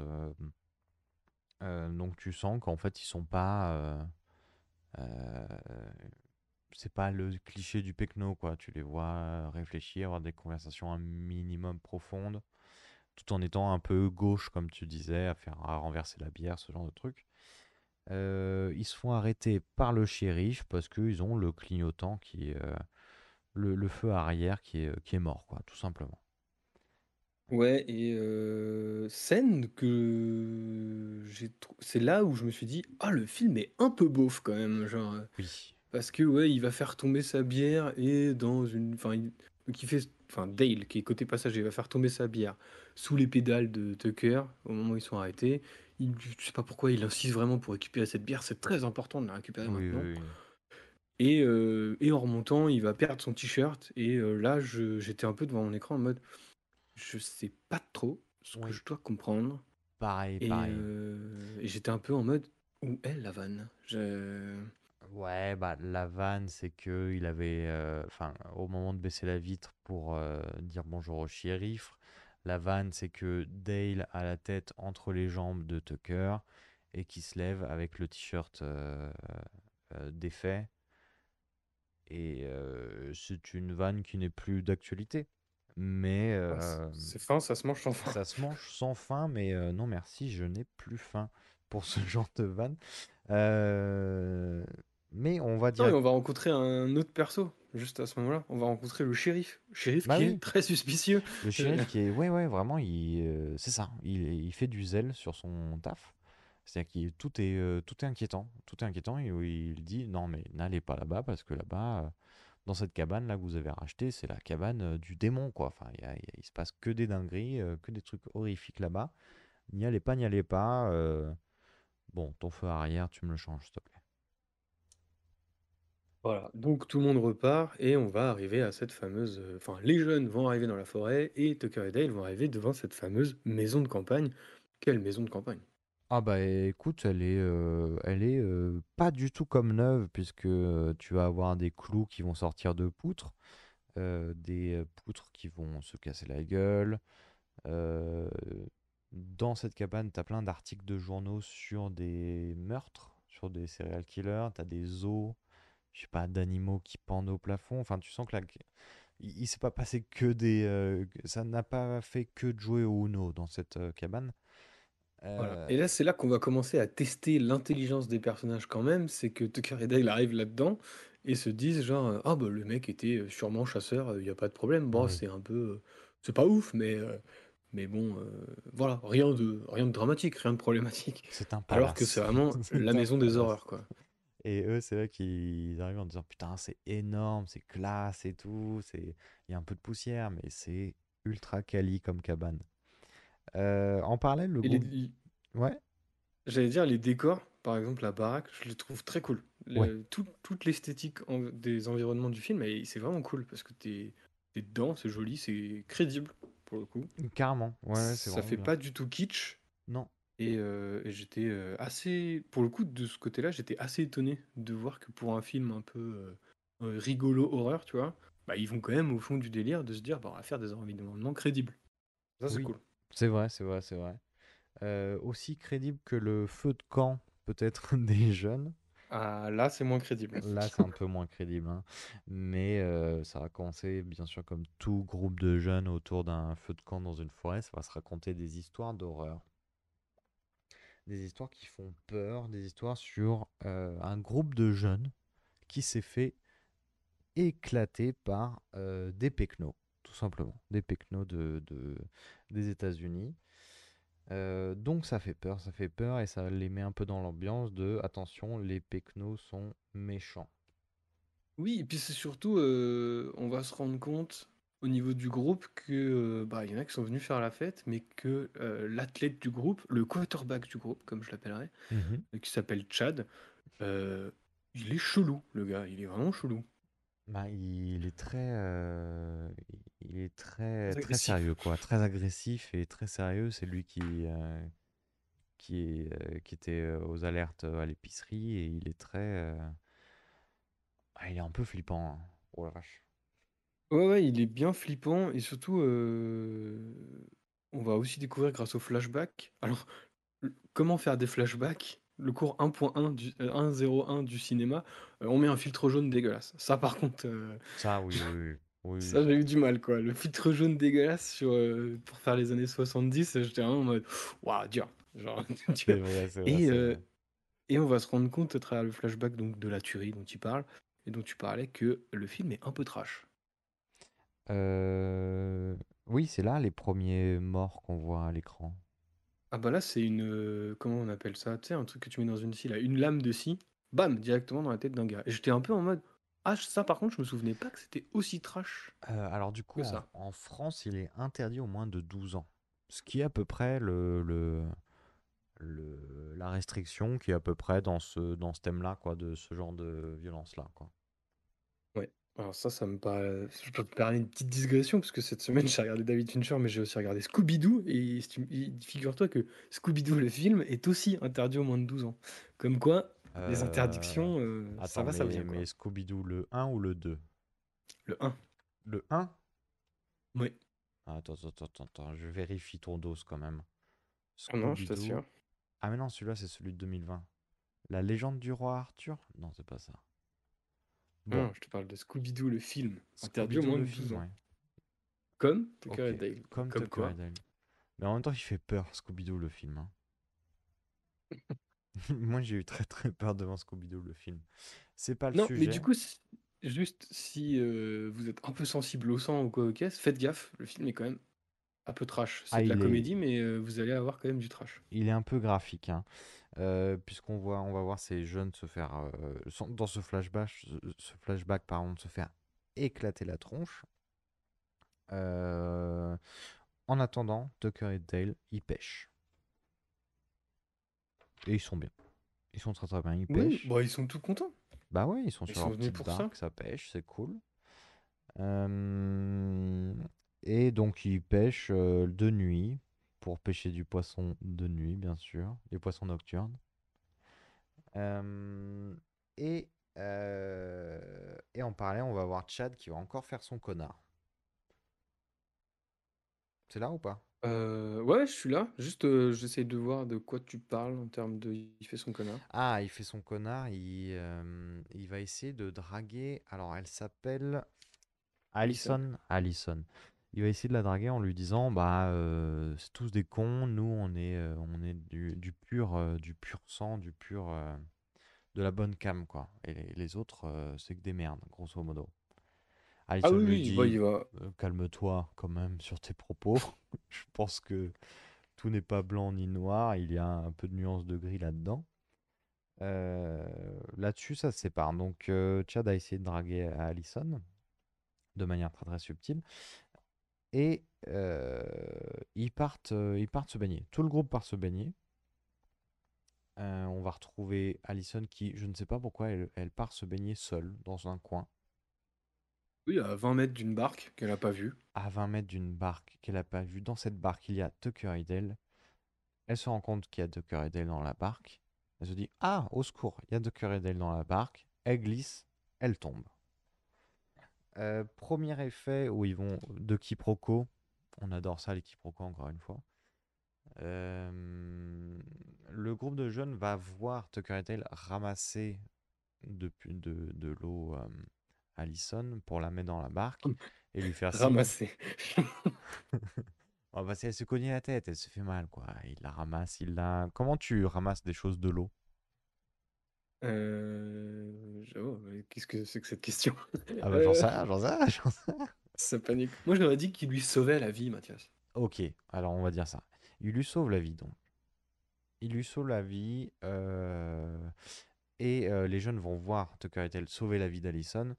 donc tu sens qu'en fait, ils sont pas. c'est pas le cliché du pecno, quoi. Tu les vois réfléchir, avoir des conversations un minimum profondes, tout en étant un peu gauche, comme tu disais, à faire à renverser la bière, ce genre de truc. Euh, ils se font arrêter par le shérif parce qu'ils ont le clignotant qui est, euh, le, le feu arrière qui est, qui est mort, quoi, tout simplement. Ouais, et euh, scène que j'ai c'est là où je me suis dit, ah, le film est un peu beauf quand même, genre. Oui. Parce que, ouais, il va faire tomber sa bière et dans une. Enfin, il fait. Enfin, Dale, qui est côté passager, va faire tomber sa bière sous les pédales de Tucker au moment où ils sont arrêtés. Il, je sais pas pourquoi il insiste vraiment pour récupérer cette bière, c'est très important de la récupérer Oui, maintenant. oui, oui. Et, euh, et en remontant, il va perdre son t-shirt. Et euh, là, je- j'étais un peu devant mon écran en mode, je sais pas trop ce que Oui. je dois comprendre. Pareil, Et, pareil. euh, et j'étais un peu en mode, où est la vanne? Je- Ouais, bah la vanne, c'est que il avait, euh, enfin, au moment de baisser la vitre pour euh, dire bonjour au shérif, la vanne, c'est que Dale a la tête entre les jambes de Tucker et qui se lève avec le t-shirt euh, euh, défait. Et euh, c'est une vanne qui n'est plus d'actualité. Mais Ouais, c'est- fin, ça se mange sans fin. ça se mange sans faim, mais non merci, je n'ai plus faim pour ce genre de vanne. Mais on va Non, dire. et on va rencontrer un autre perso, juste à ce moment-là. On va rencontrer le shérif. Shérif Bah qui oui. est très suspicieux. Le shérif qui est, ouais, ouais, vraiment, il, euh, c'est ça. Il, il fait du zèle sur son taf. C'est-à-dire que tout est, euh, tout est inquiétant. Tout est inquiétant et où il dit non, mais n'allez pas là-bas parce que là-bas, euh, dans cette cabane là que vous avez rachetée, c'est la cabane du démon, quoi. Enfin, il y a- il y a- il se passe que des dingueries, euh, que des trucs horrifiques là-bas. N'y allez pas, n'y allez pas. euh, Bon, ton feu arrière, tu me le changes, s'il te plaît. Voilà, donc tout le monde repart et on va arriver à cette fameuse. euh, Enfin, les jeunes vont arriver dans la forêt et Tucker et Dale vont arriver devant cette fameuse maison de campagne. Quelle maison de campagne? Ah bah écoute, elle est, euh, elle est euh, pas du tout comme neuve puisque tu vas avoir des clous qui vont sortir de poutres, des poutres qui vont se casser la gueule. dans cette cabane, tu as plein d'articles de journaux sur des meurtres, sur des serial killers, tu as des os, je sais pas, d'animaux qui pendent au plafond. Enfin, tu sens que là, il, il s'est pas passé que des... euh, ça n'a pas fait que de jouer au Uno dans cette euh, cabane. Voilà. Euh, Et là, c'est là qu'on va commencer à tester l'intelligence des personnages quand même. C'est que Tucker et Dale arrivent là-dedans et se disent genre, ah bah le mec était sûrement chasseur, il n'y a pas de problème. Bon, c'est un peu, c'est pas ouf, mais mais bon, voilà, rien de rien de dramatique, rien de problématique. C'est un Alors que palace. c'est vraiment la maison des palace. horreurs, quoi. Et eux, c'est là qu'ils arrivent en disant putain, c'est énorme, c'est classe et tout. C'est, il y a un peu de poussière, mais c'est ultra quali comme cabane. Euh, en parallèle, le Et les- groupe. les- Ouais. J'allais dire les décors, par exemple la baraque, je les trouve très cool. Le- Ouais. tout- toute l'esthétique en- des environnements du film, c'est vraiment cool parce que t'es es dedans, c'est joli, c'est crédible pour le coup. Carrément. Ouais, Ça fait bien. pas du tout kitsch. Non. Et, euh, et j'étais euh, assez, pour le coup, de ce côté-là, j'étais assez étonné de voir que pour un film un peu euh, rigolo horreur, tu vois, bah, ils vont quand même au fond du délire de se dire, bah, on va faire des environnements crédibles. Ça, c'est Oui. cool. C'est vrai, c'est vrai, c'est vrai. Aussi crédible que le feu de camp, peut-être des jeunes. Ah, là, c'est moins crédible. Là, c'est un peu moins crédible. hein. Mais ça va commencer, bien sûr, comme tout groupe de jeunes autour d'un feu de camp dans une forêt. Ça va se raconter des histoires d'horreur. Des histoires qui font peur, des histoires sur euh, un groupe de jeunes qui s'est fait éclater par euh, des pecnos, tout simplement. Des pecnos de, de- des États-Unis. Euh, donc ça fait peur, ça fait peur et ça les met un peu dans l'ambiance de attention, les pecnos sont méchants. Oui, et puis c'est surtout, on va se rendre compte au niveau du groupe que euh, bah, il y en a qui sont venus faire la fête, mais que euh, l'athlète du groupe, le quarterback du groupe, comme je l'appellerais, Mhm. euh, qui s'appelle Chad, euh, il est chelou, le gars, il est vraiment chelou. Bah, il est très, euh, il est très, Très sérieux quoi, très agressif et très sérieux. C'est lui qui, euh, qui, est, euh, qui était aux alertes à l'épicerie et il est très, euh, ah, il est un peu flippant. hein. Oh la vache. Ouais, ouais, il est bien flippant, et surtout, on va aussi découvrir grâce au flashback. Alors, le- comment faire des flashbacks? Le cours 1.1 du, euh, 1.01 du cinéma, on met un filtre jaune dégueulasse. Ça, par contre, Ça, oui, oui, oui, oui, oui. ça, j'ai eu du mal, quoi. Le filtre jaune dégueulasse sur, pour faire les années 70, j'étais vraiment en mode, waouh, dur. Genre, tu C'est vois. vrai, c'est vrai, Et, c'est vrai. et on va se rendre compte à travers le flashback donc, de la tuerie dont il parle, et dont tu parlais, que le film est un peu trash. Euh, Oui, c'est là les premiers morts qu'on voit à l'écran. Ah bah là, c'est une... euh, comment on appelle ça? Tu sais, un truc que tu mets dans une scie, là, une lame de scie, bam, directement dans la tête d'un gars. Et j'étais un peu en mode, ah, ça par contre, je me souvenais pas que c'était aussi trash Euh, alors du coup, que en, ça. en France, il est interdit au moins de 12 ans. Ce qui est à peu près le, le, le- la restriction qui est à peu près dans ce, dans ce thème-là, quoi, de ce genre de violence-là, quoi. Alors ça, ça me paraît... Je peux te parler une petite digression, parce que cette semaine, j'ai regardé David Fincher, mais j'ai aussi regardé Scooby-Doo, et stu- et figure-toi que Scooby-Doo, le film, est aussi interdit aux moins de 12 ans. Comme quoi, les Euh, interdictions, euh, ça Attends, va, ça mais, vient, quoi. mais Scooby-Doo, le 1 ou le 2? Le 1. Le 1? Oui. Ah, Attends, attends, attends, attends, je vérifie ton dos quand même. Ah non, je Scooby-Doo. t'assure. Ah mais non, celui-là, c'est celui de 2020. La légende du roi Arthur? Non, c'est pas ça. Bon, Non, je te parle de Scooby-Doo, le film, interdit au moins de le 12 film, ans. Comme Tucker et Ok, Dale. Comme, Comme Tucker quoi. et Dale. Mais en même temps, il fait peur, Scooby-Doo, le film. hein. Moi, j'ai eu très très peur devant Scooby-Doo, le film. C'est pas le Non, sujet. mais du coup, juste si euh, vous êtes un peu sensible au sang ou quoi caisse, faites gaffe, le film est quand même un peu trash. C'est Ah, de la il est- comédie, mais euh, vous allez avoir quand même du trash. Il est un peu graphique, hein. Euh, puisqu'on voit, on va voir ces jeunes se faire, euh, sans- dans ce flashback, ce ce flashback, pardon, se faire éclater la tronche. Euh, en attendant, Tucker et Dale, ils pêchent. Et ils sont bien. Ils sont très très bien, ils Oui, pêchent. bah, ils sont tout contents. Bah ouais, ils sont Ils sur sont leur venus petite pour ça. barque, ça pêche, c'est cool. Euh, et donc ils pêchent euh, de nuit pour pêcher du poisson de nuit, bien sûr, des poissons nocturnes. Euh, et, euh, et en parallèle, on va voir Chad qui va encore faire son connard. C'est là ou pas? Euh, ouais, je suis là. Juste, euh, j'essaie de voir de quoi tu parles en termes de il fait son connard. Ah, il fait son connard, il, euh, il va essayer de draguer. Alors, elle s'appelle Alison. Allison. Allison. Il va essayer de la draguer en lui disant, bah, euh, c'est tous des cons, nous, on est, euh, on est du, du pur, euh, du pur sang, du pur, euh, de la bonne cam, quoi. Et les, les autres, euh, c'est que des merdes, grosso modo. Allison Ah oui, lui oui, dit, il va. euh, calme-toi quand même sur tes propos. Je pense que tout n'est pas blanc ni noir, il y a un peu de nuance de gris là-dedans. Euh, là-dessus, ça se sépare. Donc, euh, Chad a essayé de draguer Allison de manière très très subtile. Et euh, ils, partent, euh, ils partent se baigner. Tout le groupe part se baigner. Euh, on va retrouver Allison qui, je ne sais pas pourquoi, elle, elle part se baigner seule dans un coin. Oui, à 20 mètres d'une barque qu'elle a pas vue. À 20 mètres d'une barque qu'elle n'a pas vue. Dans cette barque, il y a Tucker et Dale. Elle se rend compte qu'il y a Tucker et Dale dans la barque. Elle se dit Ah, au secours, il y a Tucker et Dale dans la barque. Elle glisse, elle tombe. Euh, premier effet où ils vont de quiproquo. On adore ça, les quiproquos, encore une fois. Euh, le groupe de jeunes va voir Tucker et Dale ramasser depuis de, de l'eau euh, Allison pour la mettre dans la barque et lui faire. Ramasser. Oh, bah, si elle se cognait la tête, elle se fait mal, quoi. Il la ramasse, il la... Comment tu ramasses des choses de l'eau? Euh, j'avoue, mais qu'est-ce que c'est que cette question? Ah bah j'en sais Euh, rien, j'en sais rien, j'en sais rien. ça panique. Moi, je leur ai dit qu'il lui sauvait la vie, Mathias. Ok, alors on va dire ça. Il lui sauve la vie, donc. Il lui sauve la vie, euh, et euh, les jeunes vont voir Tucker et Dale sauver la vie d'Allison.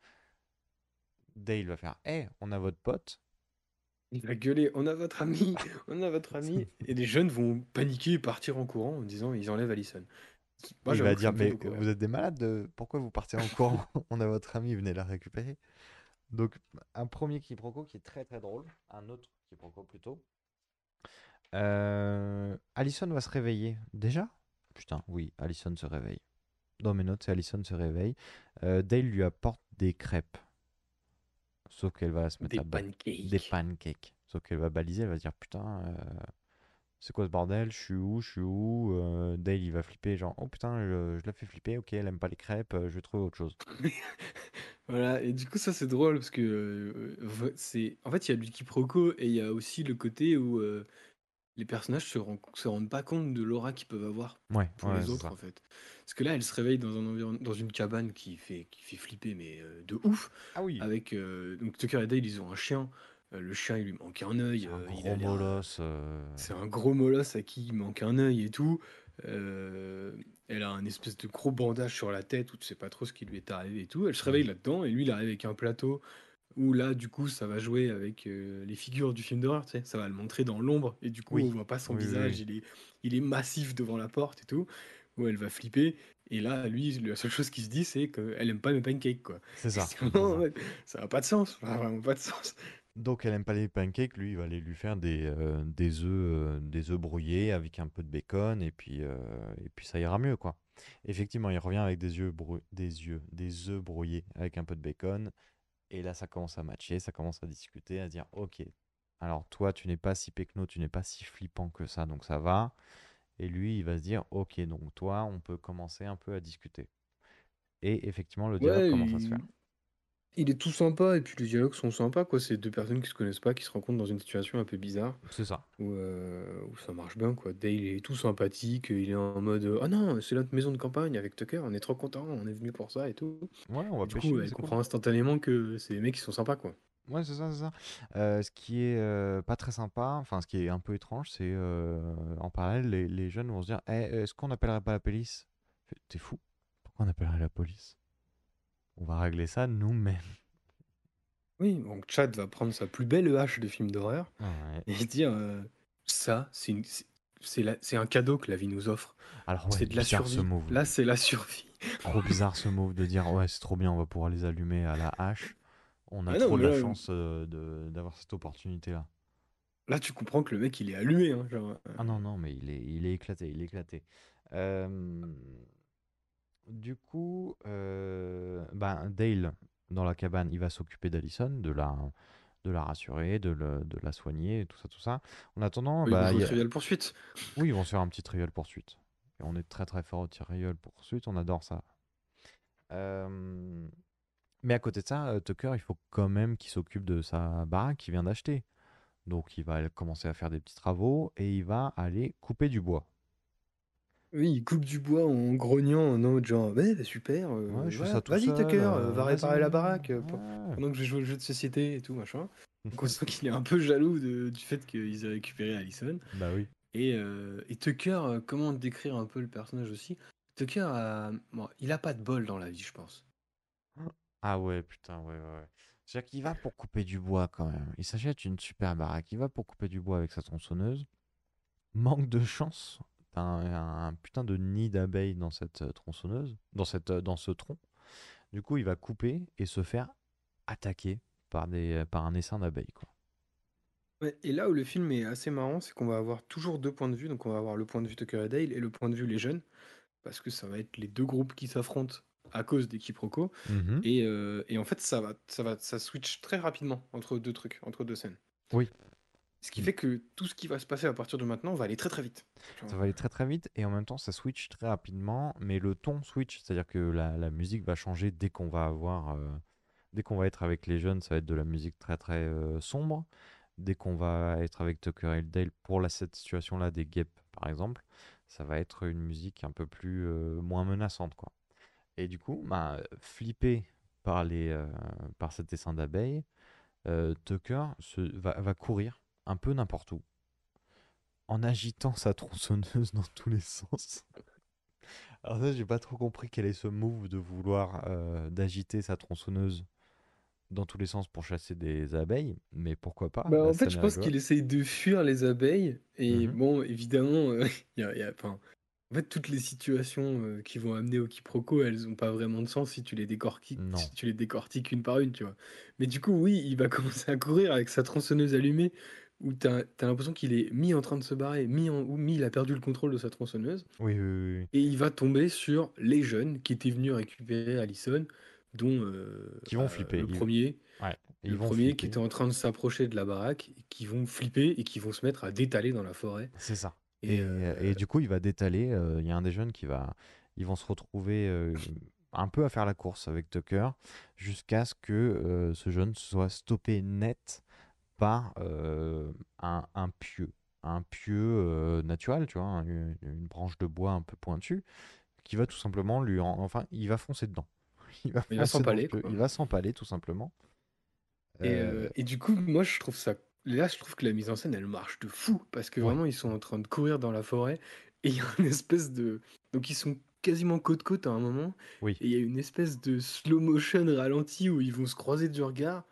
Dale va faire Eh, on a votre pote. Il va gueuler, on a votre ami, on a votre ami. Et les jeunes vont paniquer et partir en courant en disant ils enlèvent Allison. Moi, il va dire Mais vous êtes des malades, de- pourquoi vous partez en courant? On a votre ami, venez la récupérer. Donc, un premier quiproquo qui est très très drôle, un autre quiproquo plutôt. Euh, Allison va se réveiller. Déjà? Putain, oui, Allison se réveille. Dans mes notes, c'est Allison se réveille. Euh, Dale lui apporte des crêpes. Sauf qu'elle va se mettre Des à pancakes. Des pancakes. Sauf qu'elle va baliser, elle va se dire putain, euh, c'est quoi ce bordel? Je suis où? Je suis où? Euh, Dale il va flipper, genre oh putain, je, je la fais flipper, ok, elle aime pas les crêpes, euh, je vais trouver autre chose. Voilà, et du coup, ça c'est drôle parce que euh, c'est. En fait, il y a du quiproquo et il y a aussi le côté où euh, les personnages se, se rendent pas compte de l'aura qu'ils peuvent avoir Ouais, pour ouais, les c'est autres ça. en fait. Parce que là, elle se réveille dans un environ- dans une cabane qui fait, qui fait flipper, mais euh, de ouf. Ah oui. Avec euh, donc Tucker et Dale, ils ont un chien. Euh, le chien, il lui manque un œil. Un euh, il gros a molosse. euh, C'est un gros molosse à qui il manque un œil et tout. Euh, elle a un espèce de gros bandage sur la tête où tu sais pas trop ce qui lui est arrivé et tout. Elle se réveille là-dedans et lui, il arrive avec un plateau où là, du coup, ça va jouer avec euh, les figures du film d'horreur, tu sais. Ça va le montrer dans l'ombre et du coup, Oui. on voit pas son Oui, visage. oui. Il est, il est massif devant la porte et tout. Où elle va flipper. Et là, lui, la seule chose qu'il se dit, c'est qu'elle aime pas mes pancakes, quoi. C'est ça. Ouais, ça n'a pas de sens. Ça n'a vraiment pas de sens. Donc elle aime pas les pancakes, lui il va aller lui faire des, euh, des œufs euh, des œufs brouillés avec un peu de bacon et puis euh, et puis ça ira mieux quoi. Effectivement, il revient avec des œufs brou- des yeux des œufs brouillés avec un peu de bacon et là ça commence à matcher, ça commence à discuter, à dire OK. Alors toi, tu n'es pas si pecno, tu n'es pas si flippant que ça, donc ça va. Et lui, il va se dire OK, donc toi, on peut commencer un peu à discuter. Et effectivement, le dialogue Ouais, commence à se faire. Il est tout sympa et puis les dialogues sont sympas quoi. C'est deux personnes qui se connaissent pas, qui se rencontrent dans une situation un peu bizarre C'est ça. où, euh, où ça marche bien quoi. Dale est tout sympathique, il est en mode ah non c'est notre maison de campagne avec Tucker, on est trop content, on est venu pour ça et tout. Ouais, on va du pêcher, coup elle cool. comprend instantanément que c'est des mecs qui sont sympas quoi. Ouais, c'est ça, c'est ça. Euh, ce qui est euh, pas très sympa, enfin ce qui est un peu étrange, c'est euh, en parallèle, les, les jeunes vont se dire Eh, est-ce qu'on n'appellerait pas la police? T'es fou? Pourquoi on appellerait la police? On va régler ça nous-mêmes. Oui, donc Chad va prendre sa plus belle hache de film d'horreur Ouais. et se dire euh, ça c'est une- un cadeau que la vie nous offre. Alors ouais, c'est de la bizarre ce survie. move. Là c'est la survie. Trop bizarre ce move de dire ouais, c'est trop bien, on va pouvoir les allumer à la hache. On a Ah non, trop de la là- chance euh, d'avoir cette opportunité-là. Là tu comprends que le mec il est allumé hein, genre. euh, Ah non, non, mais il est, il est éclaté, il est éclaté. Euh, du coup, euh, ben, Dale, dans la cabane, il va s'occuper d'Allison, de la, de la rassurer, de, le- de la soigner, tout ça, tout ça. En attendant, oui, ils vont bah, il y a- Trivial Poursuite. oui, ils vont se faire un petit trivial poursuite. Et on est très très fort au trivial poursuite, on adore ça. Euh, Mais à côté de ça, euh, Tucker, il faut quand même qu'il s'occupe de sa baraque qu'il vient d'acheter. Donc il va aller commencer à faire des petits travaux et il va aller couper du bois. Oui, il coupe du bois en grognant en mode genre ouais bah, super, euh, Ouais, je fais voilà, ça tout vas-y seul, Tucker, euh, euh, va vas-y, réparer la baraque euh, ouais. pendant que je joue au jeu de société et tout machin. Donc on sent qu'il est un peu jaloux de- du fait qu'ils aient récupéré Allison. Bah oui. Et, euh, et Tucker, euh, comment décrire un peu le personnage aussi? Tucker, a- bon, il a pas de bol dans la vie, je pense. Ah ouais, putain, ouais, ouais. ouais. C'est-à-dire qu'il va pour couper du bois quand même. Il s'achète une super baraque. Il va pour couper du bois avec sa tronçonneuse. Manque de chance. T'as un, un putain de nid d'abeilles dans cette euh, tronçonneuse, dans, cette, euh, dans ce tronc. Du coup, il va couper et se faire attaquer par, des, par un essaim d'abeilles, quoi. Ouais, et là où le film est assez marrant, c'est qu'on va avoir toujours deux points de vue. Donc on va avoir le point de vue Tucker et Dale et le point de vue les jeunes. Parce que ça va être les deux groupes qui s'affrontent à cause des quiproquos. Mhm. Et, euh, et en fait, ça va, ça va, ça switch très rapidement entre deux trucs, entre deux scènes. Oui. Ce qui fait que tout ce qui va se passer à partir de maintenant va aller très très vite. Ça va aller très très vite et en même temps ça switch très rapidement, mais le ton switch, c'est-à-dire que la, la musique va changer dès qu'on va avoir, euh, dès qu'on va être avec les jeunes, ça va être de la musique très très euh, sombre. Dès qu'on va être avec Tucker et Dale pour la, cette situation-là des guêpes par exemple, ça va être une musique un peu plus euh, moins menaçante quoi. Et du coup, bah, flippé par les, par cet essaim d'abeilles, euh, Tucker se, va, va courir un peu n'importe où en agitant sa tronçonneuse dans tous les sens. Alors ça, j'ai pas trop compris quel est ce move de vouloir euh, d'agiter sa tronçonneuse dans tous les sens pour chasser des abeilles, mais pourquoi pas? Bah, en fait, je pense qu'il essaye de fuir les abeilles. Et Mhm. bon, évidemment, euh, il y a, y en fait, toutes les situations euh, qui vont amener au quiproquo, elles ont pas vraiment de sens si tu les décortiques, si tu les décortiques une par une, tu vois. Mais du coup, oui, il va commencer à courir avec sa tronçonneuse allumée, où t'as, as, l'impression qu'il est mis en train de se barrer, mis en, ou mis il a perdu le contrôle de sa tronçonneuse. Oui, oui, oui. Et il va tomber sur les jeunes qui étaient venus récupérer Allison, dont euh, Qui vont flipper. le premier, Ouais, ils le vont premier flipper. qui était en train de s'approcher de la baraque, qui vont flipper et qui vont se mettre à détaler dans la forêt. C'est ça. Et, Et, euh, et du coup, il va détaler. euh, Il y a un des jeunes qui va. Ils vont se retrouver un peu à faire la course avec Tucker jusqu'à ce que ce jeune soit stoppé net par euh, un, un pieu. Un pieu euh, naturel, tu vois, un- une, branche de bois un peu pointue, qui va tout simplement lui. en- Enfin, il va foncer dedans. Il va, Il s'empaler. Il va s'empaler, tout simplement. Et, Euh, et du coup, moi, je trouve ça. Là, je trouve que la mise en scène, elle marche de fou. Parce que Ouais. vraiment, ils sont en train de courir dans la forêt. Et il y a une espèce de. Donc, ils sont quasiment côte-côte à un moment. Oui. Et il y a une espèce de slow motion ralenti où ils vont se croiser du regard.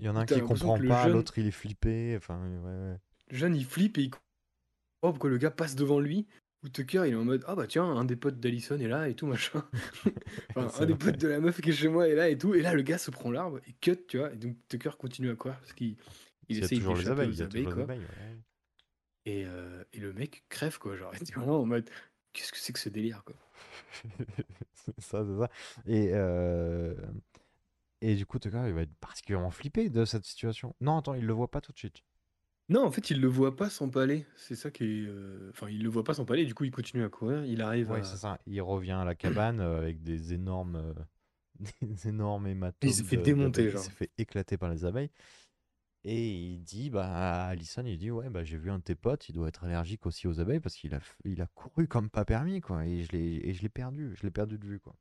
Il y en a un qui comprend pas, jeune- l'autre il est flippé. Enfin, ouais, ouais. Le jeune, il flippe et il comprend pourquoi le gars passe devant lui. Ou Tucker, il est en mode Ah bah tiens, un des potes d'Allison est là et tout, machin. enfin, un des potes de la meuf qui est chez moi est là et tout. Et là, le gars se prend l'arbre et cut, tu vois. Et donc Tucker continue à courir parce qu'il il Il essaye toujours les abeilles. Il quoi. les abeilles. ouais. Et, euh, et le mec crève, quoi. Genre, il en mode Qu'est-ce que c'est que ce délire, quoi. C'est ça, c'est ça. Et, euh, et du coup, Tucker, il va être particulièrement flippé de cette situation. Non, attends, il le voit pas tout de suite. Non, en fait, il le voit pas s'empaler. C'est ça qui est. euh, Enfin, il le voit pas s'empaler. Du coup, il continue à courir. Il arrive Ouais, à. c'est ça. Il revient à la cabane euh, avec des énormes, euh, des énormes hématomes. Il s'est fait démonter, genre. Il s'est fait éclater par les abeilles. Et il dit bah, à Allison, il dit Ouais, bah, j'ai vu un de tes potes, il doit être allergique aussi aux abeilles parce qu'il a, il a couru comme pas permis, quoi. Et je l'ai et je l'ai perdu. Je l'ai perdu de vue, quoi.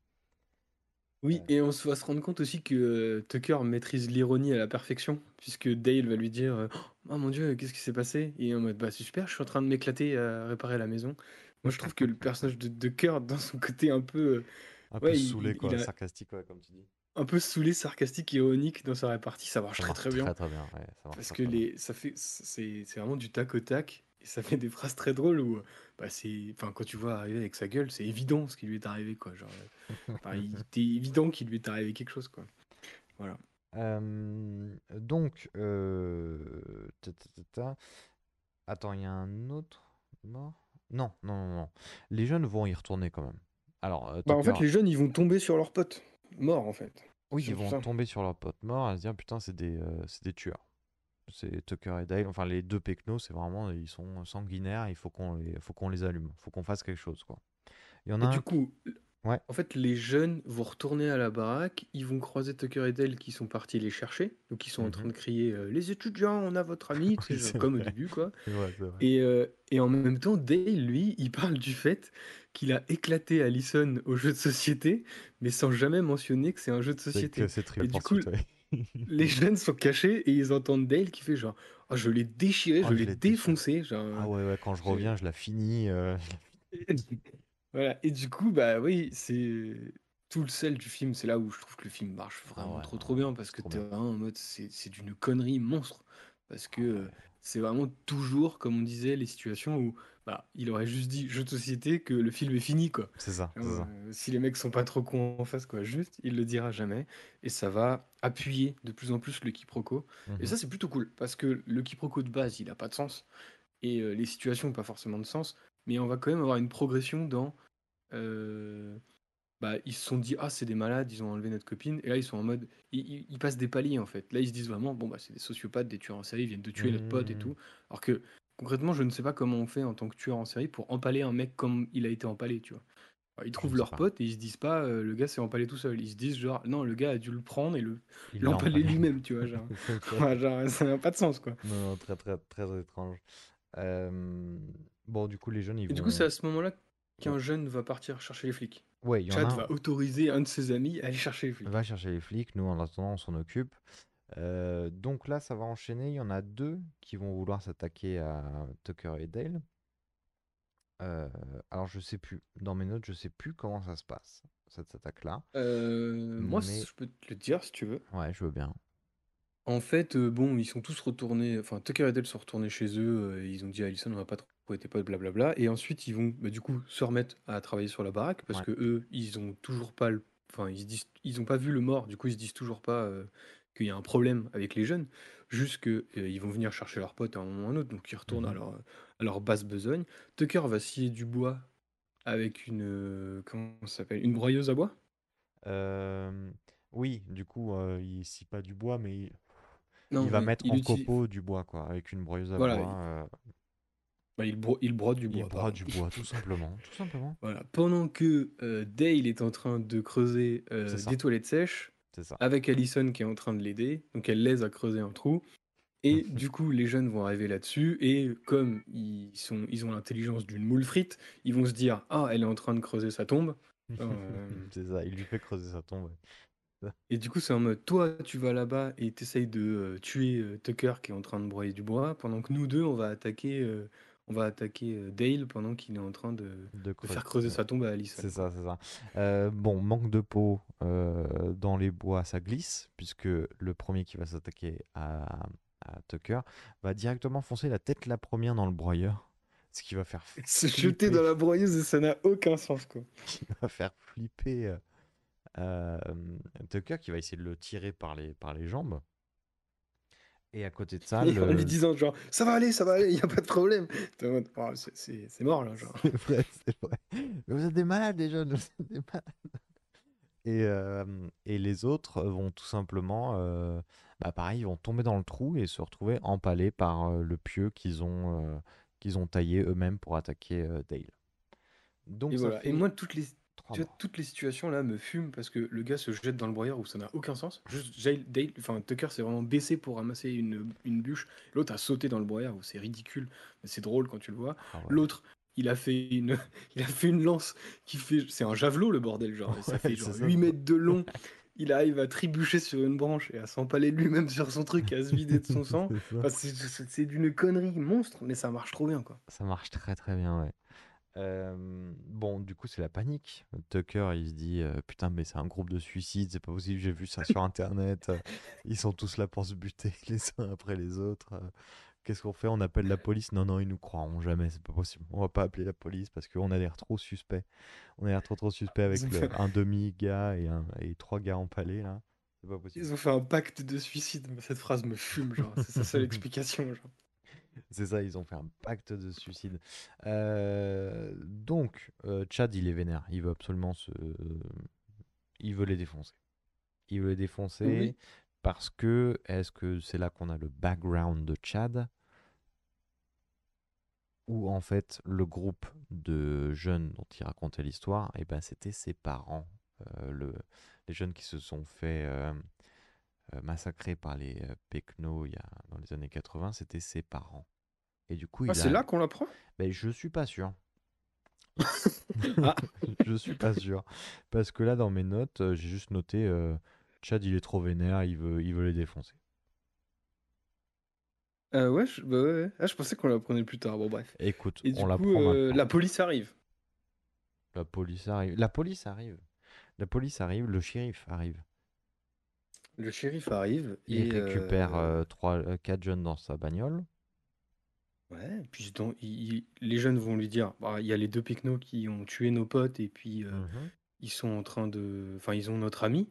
Oui, et on se va se rendre compte aussi que euh, Tucker maîtrise l'ironie à la perfection, puisque Dale va lui dire euh, Oh mon dieu, qu'est-ce qui s'est passé? Et en mode Bah, c'est super, je suis en train de m'éclater à réparer la maison. Moi, je trouve que le personnage de Tucker, dans son côté un peu. euh, Un Ouais, peu saoulé, il- quoi. il a- Sarcastique, ouais, comme tu dis. un peu saoulé, sarcastique, ironique dans sa répartie, ça marche Ça très marche très bien. Très, très bien. ouais, ça marche Parce très, que bien. les, ça fait, c'est, c'est vraiment du tac au tac, et ça fait des phrases très drôles où, bah, c'est, enfin, quand tu vois arriver avec sa gueule, c'est évident ce qui lui est arrivé, quoi. Genre, euh, enfin, il était évident qu'il lui est arrivé quelque chose, quoi. Voilà. Euh, donc, euh, ta, ta, ta, ta. attends, il y a un autre mort? Non, non, non, non. Les jeunes vont y retourner quand même. Alors, euh, Bah, en fait, les jeunes, ils vont tomber sur leurs potes, morts, en fait. oui, ils vont ça. tomber sur leur pote mort à se dire putain, c'est des, c'est des tueurs. C'est Tucker et Dale. Enfin, les deux Pecnos, c'est vraiment, ils sont sanguinaires. Il faut qu'on les, faut qu'on les allume. Il faut qu'on fasse quelque chose, quoi. Il y en a Et un du coup, Ouais. en fait, les jeunes vont retourner à la baraque, ils vont croiser Tucker et Dale qui sont partis les chercher, donc ils sont en train de crier euh, Les étudiants, on a votre ami, Mhm. Oui, genre, comme au début, quoi. Vrai. Et, euh, et en même temps, Dale, lui, il parle du fait qu'il a éclaté Allison au jeu de société, mais sans jamais mentionner que c'est un jeu de société. c'est très Et du coup, ensuite, ouais. Les jeunes sont cachés et ils entendent Dale qui fait genre oh, je l'ai déchiré, Oh, je je l'ai l'ai déchiré. défoncé. Genre, Ah ouais, ouais, quand je j'ai- reviens, je la finis. euh, Voilà. Et du coup, bah oui, c'est tout le sel du film. C'est là où je trouve que le film marche Ah vraiment ouais, trop non, trop bien parce que trop t'es bien. vraiment en mode c'est c'est d'une connerie monstre. Parce que Ah euh, ouais. c'est vraiment toujours, comme on disait, les situations où bah, il aurait juste dit jeu de société que le film est fini, quoi. C'est ça, euh, si les mecs sont pas trop cons en face, quoi, juste, il le dira jamais. Et ça va appuyer de plus en plus le quiproquo. Et Mhm. ça, c'est plutôt cool parce que le quiproquo de base, il a pas de sens. Et euh, les situations n'ont pas forcément de sens. Mais on va quand même avoir une progression dans. euh, bah, ils se sont dit, ah, c'est des malades, ils ont enlevé notre copine. Et là, ils sont en mode. Ils, ils- ils passent des paliers, en fait. Là, ils se disent vraiment, bon, bah, c'est des sociopathes, des tueurs en série, ils viennent de tuer notre pote et Mhm. tout. Alors que, concrètement, je ne sais pas comment on fait en tant que tueur en série pour empaler un mec comme il a été empalé, tu vois. Alors, ils trouvent leur pas. pote et ils se disent pas, euh, le gars s'est empalé tout seul. Ils se disent, genre, non, le gars a dû le prendre et le l'empaler lui-même, tu vois. Genre, Ok. Ouais, genre, ça n'a pas de sens, quoi. Non, non, très très très étrange. Euh, Bon, du coup, les jeunes, ils Et du coup, c'est vont. à ce moment-là qu'un jeune va partir chercher les flics. Ouais, y en Chad a va autoriser un de ses amis à aller chercher les flics. Va chercher les flics, nous en attendant on s'en occupe. Euh, donc là ça va enchaîner, il y en a deux qui vont vouloir s'attaquer à Tucker et Dale. Euh, alors je sais plus, dans mes notes je sais plus comment ça se passe, cette attaque-là. Euh, moi, Mais- je peux te le dire si tu veux. Ouais, je veux bien. En fait, euh, bon, ils sont tous retournés, enfin, Tucker et Dale sont retournés chez eux, ils ont dit à Allison, on n'a pas trop été potes, blablabla, et ensuite ils vont, bah, du coup, se remettre à travailler sur la baraque, parce Ouais. que eux, ils ont toujours pas, le- enfin, ils se disent, ils ont pas vu le mort, du coup, ils se disent toujours pas qu'il y a un problème avec les jeunes, juste que euh, vont venir chercher leurs potes à un moment ou à un autre, donc ils retournent à Mhm. leur, à leur basse besogne. Tucker va scier du bois avec une, euh, comment ça s'appelle, une broyeuse à bois? Euh, oui, du coup euh, il scie pas du bois mais il, Non, il va il- mettre il en utilise- copeaux du bois quoi, avec une broyeuse à Voilà, bois. il- Bah, il, bro- il brode du il bois. broie pardon. du bois tout simplement, tout simplement. Voilà. Pendant que euh, Dale est en train de creuser euh, des toilettes sèches, C'est ça. avec Allison qui est en train de l'aider, donc elle l'aise à creuser un trou. Et du coup, les jeunes vont arriver là-dessus, et comme ils, sont, ils ont l'intelligence d'une moule frite, ils vont se dire Ah, elle est en train de creuser sa tombe. Euh, C'est ça, il lui fait creuser sa tombe. et du coup, c'est en mode Toi, tu vas là-bas et t'essayes de euh, tuer euh, Tucker qui est en train de broyer du bois, pendant que nous deux, on va attaquer, on va attaquer euh, Dale pendant qu'il est en train de, De de creuser. faire creuser sa tombe à Allison. C'est ça, c'est ça. Euh, bon, manque de peau euh, dans les bois, ça glisse, puisque le premier qui va s'attaquer à, à Tucker va directement foncer la tête la première dans le broyeur, ce qui va faire Se jeter flipper, dans la broyeuse, et ça n'a aucun sens, quoi. qui va faire flipper Tucker, qui va essayer de le tirer par les, par les jambes. Et à côté de ça, Et en le... lui disant genre ça va aller, ça va aller, il y a pas de problème. Oh, c'est- mort là, genre. C'est vrai, c'est vrai. Mais vous êtes des malades, les jeunes, vous êtes des malades. Et, euh, et les autres vont tout simplement, euh, bah pareil, ils vont tomber dans le trou et se retrouver empalés par euh, le pieu qu'ils ont, qu'ils ont taillé eux-mêmes pour attaquer Dale. Donc Et ça voilà. fait Et moi toutes les tu vois, toutes les situations là me fument parce que le gars se jette dans le broyeur où ça n'a aucun sens. Juste Jail- Dale, enfin Tucker s'est vraiment baissé pour ramasser une, une bûche. L'autre a sauté dans le broyeur où c'est ridicule, mais c'est drôle quand tu le vois. Ah ouais. L'autre il a fait une il a fait une lance qui fait c'est un javelot le bordel genre ça fait genre ça. 8 mètres de long. Il arrive à trébucher sur une branche et à s'empaler lui-même sur son truc et à se vider de son sang. C'est ça. Enfin, c'est- c'est c'est d'une connerie monstre, mais ça marche trop bien quoi. Ça marche très très bien, ouais. Euh, bon, du coup, c'est la panique. Tucker, il se dit euh, Putain, mais c'est un groupe de suicides, c'est pas possible, j'ai vu ça sur internet. euh, Ils sont tous là pour se buter les uns après les autres. Qu'est-ce qu'on fait? On appelle la police? Non, non, ils nous croiront jamais, c'est pas possible. On va pas appeler la police parce qu'on a l'air trop suspect. On a l'air trop trop suspect avec le- un demi-gars et, un, et trois gars empalés là. C'est pas possible. Ils ont fait un pacte de suicide, mais cette phrase me fume, genre, c'est sa seule explication. Genre. C'est ça, ils ont fait un pacte de suicide. Euh, donc, euh, Chad, il est vénère. Il veut absolument se. Il veut les défoncer. Il veut les défoncer Oui. parce que. Est-ce que c'est là qu'on a le background de Chad Ou en fait, le groupe de jeunes dont il racontait l'histoire, et ben, c'était ses parents. Euh, le, les jeunes qui se sont fait. Euh, massacrés par les euh, Pecno il y a, dans les années 80, c'était ses parents. Et du coup, Ah, c'est a... là qu'on l'apprend? Ben, je suis pas sûr. Ah. je suis pas sûr. Parce que là, dans mes notes, euh, j'ai juste noté euh, Chad, il est trop vénère, il veut, il veut les défoncer. Euh, ouais, je, bah ouais. Ah, je pensais qu'on l'apprenait plus tard. Bon, bref. Écoute, Et du on coup, euh, maintenant. la police arrive. La police arrive. La police arrive. La police arrive, le shérif arrive. Le shérif arrive Il et récupère euh, euh, trois, euh, quatre jeunes dans sa bagnole. ouais, puis dans- il- il- les jeunes vont lui dire, bah, il y a les deux pecnos qui ont tué nos potes et puis euh, Mhm. ils sont en train de, enfin ils ont notre ami.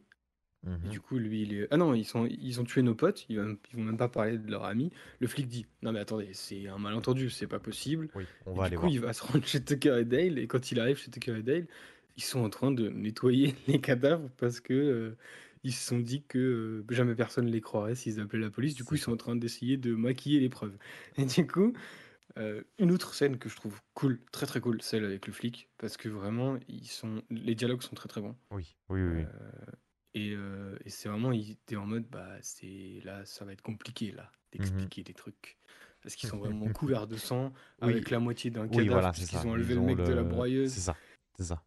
Et Mhm. du coup, lui, il est... Ah non, ils, sont... ils ont tué nos potes, ils vont... ils vont même pas parler de leur ami. Le flic dit, non mais attendez, c'est un malentendu, c'est pas possible. Oui, on Et va du aller coup, voir. il va se rendre chez Tucker et Dale, et quand il arrive chez Tucker et Dale, ils sont en train de nettoyer les cadavres parce que euh, ils se sont dit que euh, jamais personne les croirait s'ils appelaient la police. Du coup, ils sont en train d'essayer de maquiller les preuves. Et du coup, euh, une autre scène que je trouve cool, très très cool, celle avec le flic, parce que vraiment, ils sont... les dialogues sont très très bons. Oui, oui, oui. Euh, et, et c'est vraiment, était en mode, bah, c'est là, ça va être compliqué là, Mhm. d'expliquer des trucs. Parce qu'ils sont vraiment couverts de sang, Oui. avec la moitié d'un Oui, cadavre, voilà, puisqu'ils ça. ont enlevé Ils le mec de la broyeuse. C'est ça, c'est ça.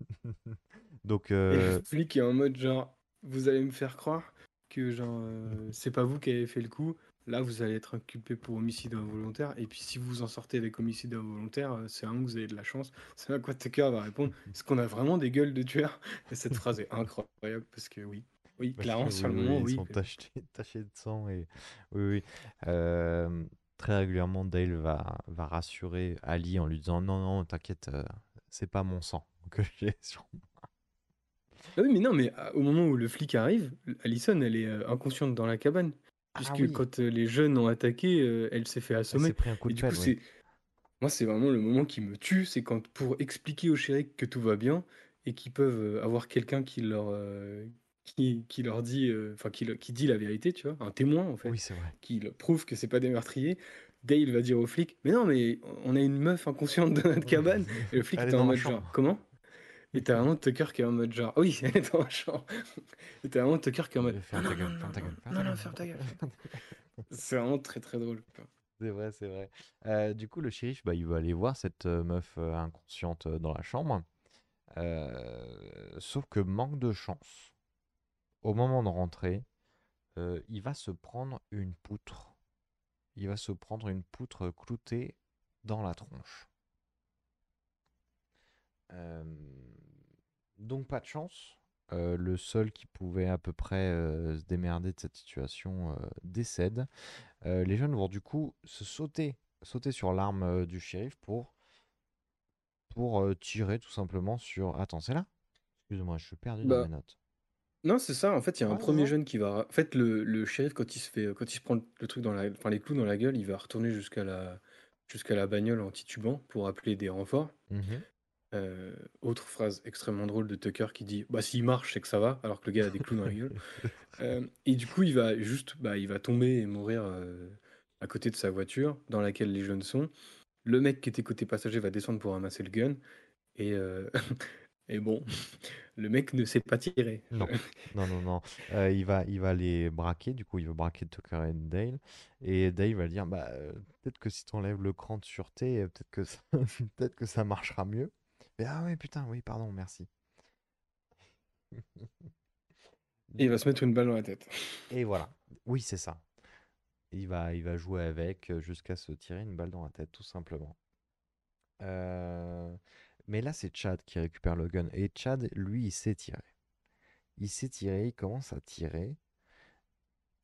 Donc, Et le flic est en mode, genre, vous allez me faire croire que, genre, euh, c'est pas vous qui avez fait le coup. Là, vous allez être inculpé pour homicide involontaire. Et puis, si vous vous en sortez avec homicide involontaire, euh, c'est vraiment que vous avez de la chance. C'est à quoi Tucker va répondre Est-ce qu'on a vraiment des gueules de tueurs Et cette phrase est incroyable parce que oui. Oui, clairement, sur le oui, oui, moment, ils oui. sont tachés, tachés de sang et oui, oui. Euh, très régulièrement, Dale va, va rassurer Ali en lui disant non, non, t'inquiète, euh, c'est pas mon sang que j'ai sur Ah oui, mais non, mais euh, au moment où le flic arrive, Allison, elle est euh, inconsciente dans la cabane. Puisque Ah oui. quand euh, les jeunes ont attaqué, euh, elle s'est fait Elle assommer. s'est pris un coup Et de du coup, pelle, oui. c'est. Moi, c'est vraiment le moment qui me tue, c'est quand pour expliquer aux shérifs que tout va bien et qu'ils peuvent euh, avoir quelqu'un qui leur euh, qui, qui leur dit, euh, enfin qui, le- qui dit la vérité, tu vois, un témoin en fait, Oui, c'est vrai. qui le prouve que c'est pas des meurtriers. Dale va dire au flic, mais non, mais on a une meuf inconsciente dans notre cabane. Et le flic Elle est était en dans ma mode genre, chambre. comment? Et t'as vraiment Tucker qui est en mode genre, ah oui, la chambre. Et t'as vraiment Tucker qui est en mode, Ferme ta gueule, ferme ta gueule, non, non, ferme ta gueule. C'est vraiment très très drôle. quoi. C'est vrai, c'est vrai. Euh, du coup, le shérif, bah, il va aller voir cette euh, meuf euh, inconsciente euh, dans la chambre. Euh, sauf que manque de chance, au moment de rentrer, euh, il va se prendre une poutre. Il va se prendre une poutre cloutée dans la tronche. Euh, donc pas de chance. Euh, le seul qui pouvait à peu près euh, se démerder de cette situation euh, décède. Les jeunes vont du coup se sauter, sauter sur l'arme du shérif pour, pour tirer tout simplement sur... Attends, c'est là? Excuse-moi, je suis perdu dans Bah, mes notes. Non, c'est ça. En fait, il y a un c'est premier jeune qui va. En fait, le, le shérif, quand il se fait, quand il se prend le truc dans la, enfin les clous dans la gueule, il va retourner jusqu'à la, jusqu'à la bagnole en titubant pour appeler des renforts. Mhm. Euh, autre phrase extrêmement drôle de Tucker qui dit, bah s'il marche, c'est que ça va, alors que le gars a des clous dans la gueule. Euh, et du coup, il va juste, bah, il va tomber et mourir euh, à côté de sa voiture dans laquelle les jeunes sont. Le mec qui était côté passager va descendre pour ramasser le gun. Et, et bon, le mec ne sait pas tirer. Non, non, non, non. Il va, il va les braquer, du coup, il va braquer Tucker et Dale. Et Dale va dire, bah, peut-être que si tu enlèves le cran de sûreté, peut-être que ça, peut-être que ça marchera mieux. Mais ah ouais, putain, oui, pardon, merci. Et il va se mettre une balle dans la tête. Et voilà. Oui, c'est ça. Il va, il va jouer avec euh, jusqu'à se tirer une balle dans la tête, tout simplement. Euh, Mais là, c'est Chad qui récupère le gun. Et Chad, lui, il sait tirer. Il sait tirer, il commence à tirer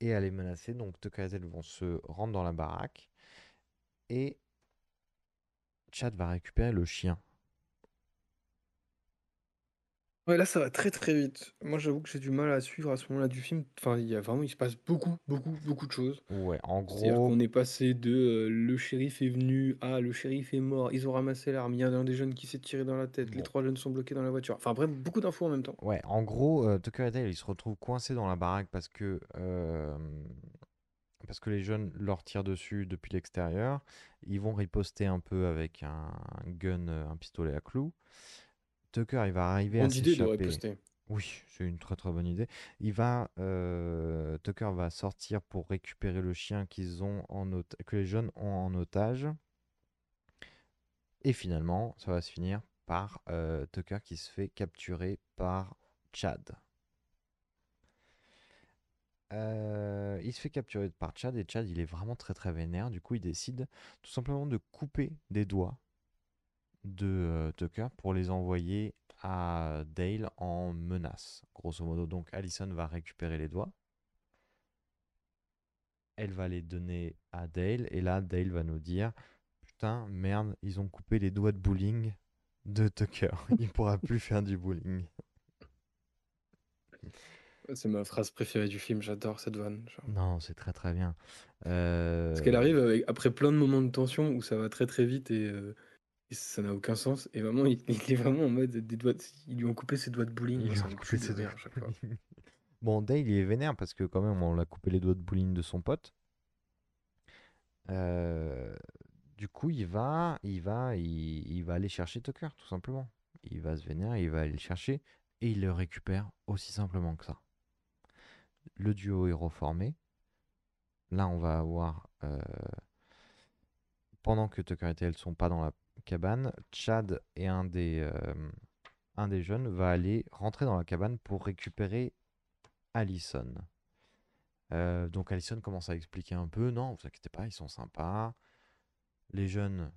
et à les menacer. Donc, Dale vont se rendre dans la baraque. Et Chad va récupérer le chien. Ouais, là, ça va très très vite. Moi, j'avoue que j'ai du mal à suivre à ce moment-là du film. Enfin, il y a vraiment, il se passe beaucoup, beaucoup, beaucoup de choses. Ouais, en C'est-à-dire gros, qu'on est passé de euh, le shérif est venu à le shérif est mort, ils ont ramassé l'arme, il y a un des jeunes qui s'est tiré dans la tête, les Bon. trois jeunes sont bloqués dans la voiture. Enfin, bref, beaucoup d'infos en même temps. Ouais, en gros, euh, Tucker et Dale, ils se retrouvent coincés dans la baraque parce que, euh, parce que les jeunes leur tirent dessus depuis l'extérieur. Ils vont riposter un peu avec un gun, euh, un pistolet à clous. Tucker, il va arriver à idée de s'échapper. riposter. Oui, c'est une très très bonne idée. Il va, euh, Tucker va sortir pour récupérer le chien qu'ils ont en que les jeunes ont en otage. Et finalement, ça va se finir par euh, Tucker qui se fait capturer par Chad. Euh, il se fait capturer par Chad et Chad il est vraiment très très vénère. Du coup, il décide tout simplement de couper des doigts de euh, Tucker pour les envoyer à Dale en menace. Grosso modo, donc Allison va récupérer les doigts. Elle va les donner à Dale et là Dale va nous dire putain merde ils ont coupé les doigts de bowling de Tucker. Il pourra plus faire du bowling. C'est ma phrase préférée du film, j'adore cette vanne. genre. Non, c'est très très bien. Euh, Parce qu'elle arrive avec- après plein de moments de tension où ça va très très vite et, euh, et ça n'a aucun sens. Et vraiment, il, il est vraiment en mode des doigts. de- Ils lui ont coupé ses doigts de bowling. Ils lui ont coupé ses doigts à chaque fois. Bon, Dale, il est vénère parce que quand même, on l'a coupé les doigts de bowling de son pote. Euh, du coup, il va, il va, il, il va aller chercher Tucker, tout simplement. Il va se vénérer, il va aller le chercher et il le récupère aussi simplement que ça. Le duo est reformé. Là, on va avoir, euh, pendant que Tucker et elle sont pas dans la cabane, Chad et un des, euh, un des jeunes va aller rentrer dans la cabane pour récupérer Allison. Euh, donc Allison commence à expliquer un peu, non, vous inquiétez pas, ils sont sympas. Les jeunes,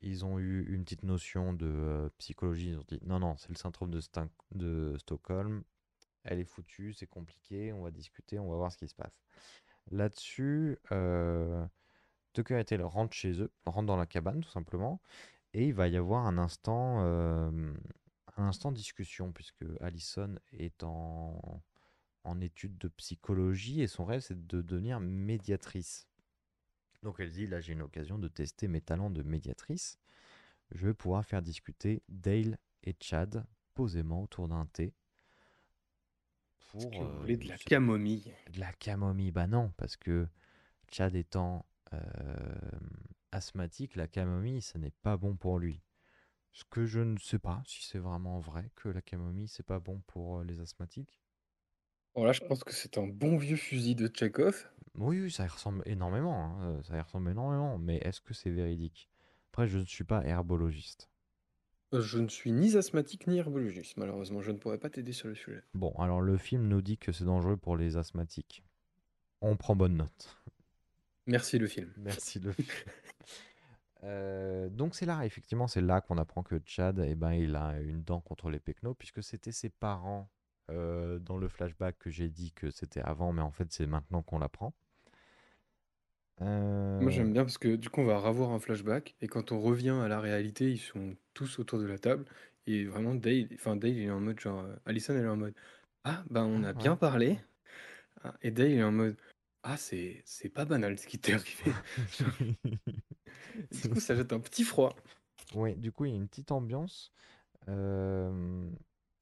ils ont eu une petite notion de euh, psychologie, ils ont dit, non, non, c'est le syndrome de, Stockholm, elle est foutue, c'est compliqué, on va discuter, on va voir ce qui se passe. Là-dessus, euh, Tucker et rentrent chez eux, rentrent dans la cabane tout simplement, et il va y avoir un instant, euh, un instant discussion, puisque Allison est en, en études de psychologie et son rêve c'est de devenir médiatrice. Donc elle dit là j'ai une occasion de tester mes talents de médiatrice. Je vais pouvoir faire discuter Dale et Chad posément autour d'un thé. Pour, que vous euh, voulez de la camomille? De la camomille, bah non, parce que Chad étant euh, asthmatique, la camomille, ce n'est pas bon pour lui. Ce que je ne sais pas si c'est vraiment vrai que la camomille, c'est pas bon pour euh, les asthmatiques. Bon, là, je pense que c'est un bon vieux fusil de Tchekhov. Oui, oui, ça y ressemble énormément. hein, euh, Ça y ressemble énormément. Mais est-ce que c'est véridique? Après, je ne suis pas herbologiste. Euh, Je ne suis ni asthmatique ni herbologiste, malheureusement. Je ne pourrais pas t'aider sur le sujet. Bon, alors le film nous dit que c'est dangereux pour les asthmatiques. On prend bonne note. Merci le film. Merci le film. Euh, donc c'est là, effectivement, c'est là qu'on apprend que Chad, eh ben, il a une dent contre les pecnos, puisque c'était ses parents euh, dans le flashback que j'ai dit que c'était avant, mais en fait c'est maintenant qu'on l'apprend. Euh, Moi, j'aime bien parce que du coup, on va revoir un flashback et quand on revient à la réalité, ils sont tous autour de la table et vraiment Dale, enfin Dale, il est en mode genre, Allison, elle est en mode, ah ben on a Ah, bien ouais. parlé Ah, et Dale il est en mode, ah c'est c'est pas banal ce qui t'est arrivé. du coup, ça jette un petit froid. Oui, du coup, il y a une petite ambiance. Euh,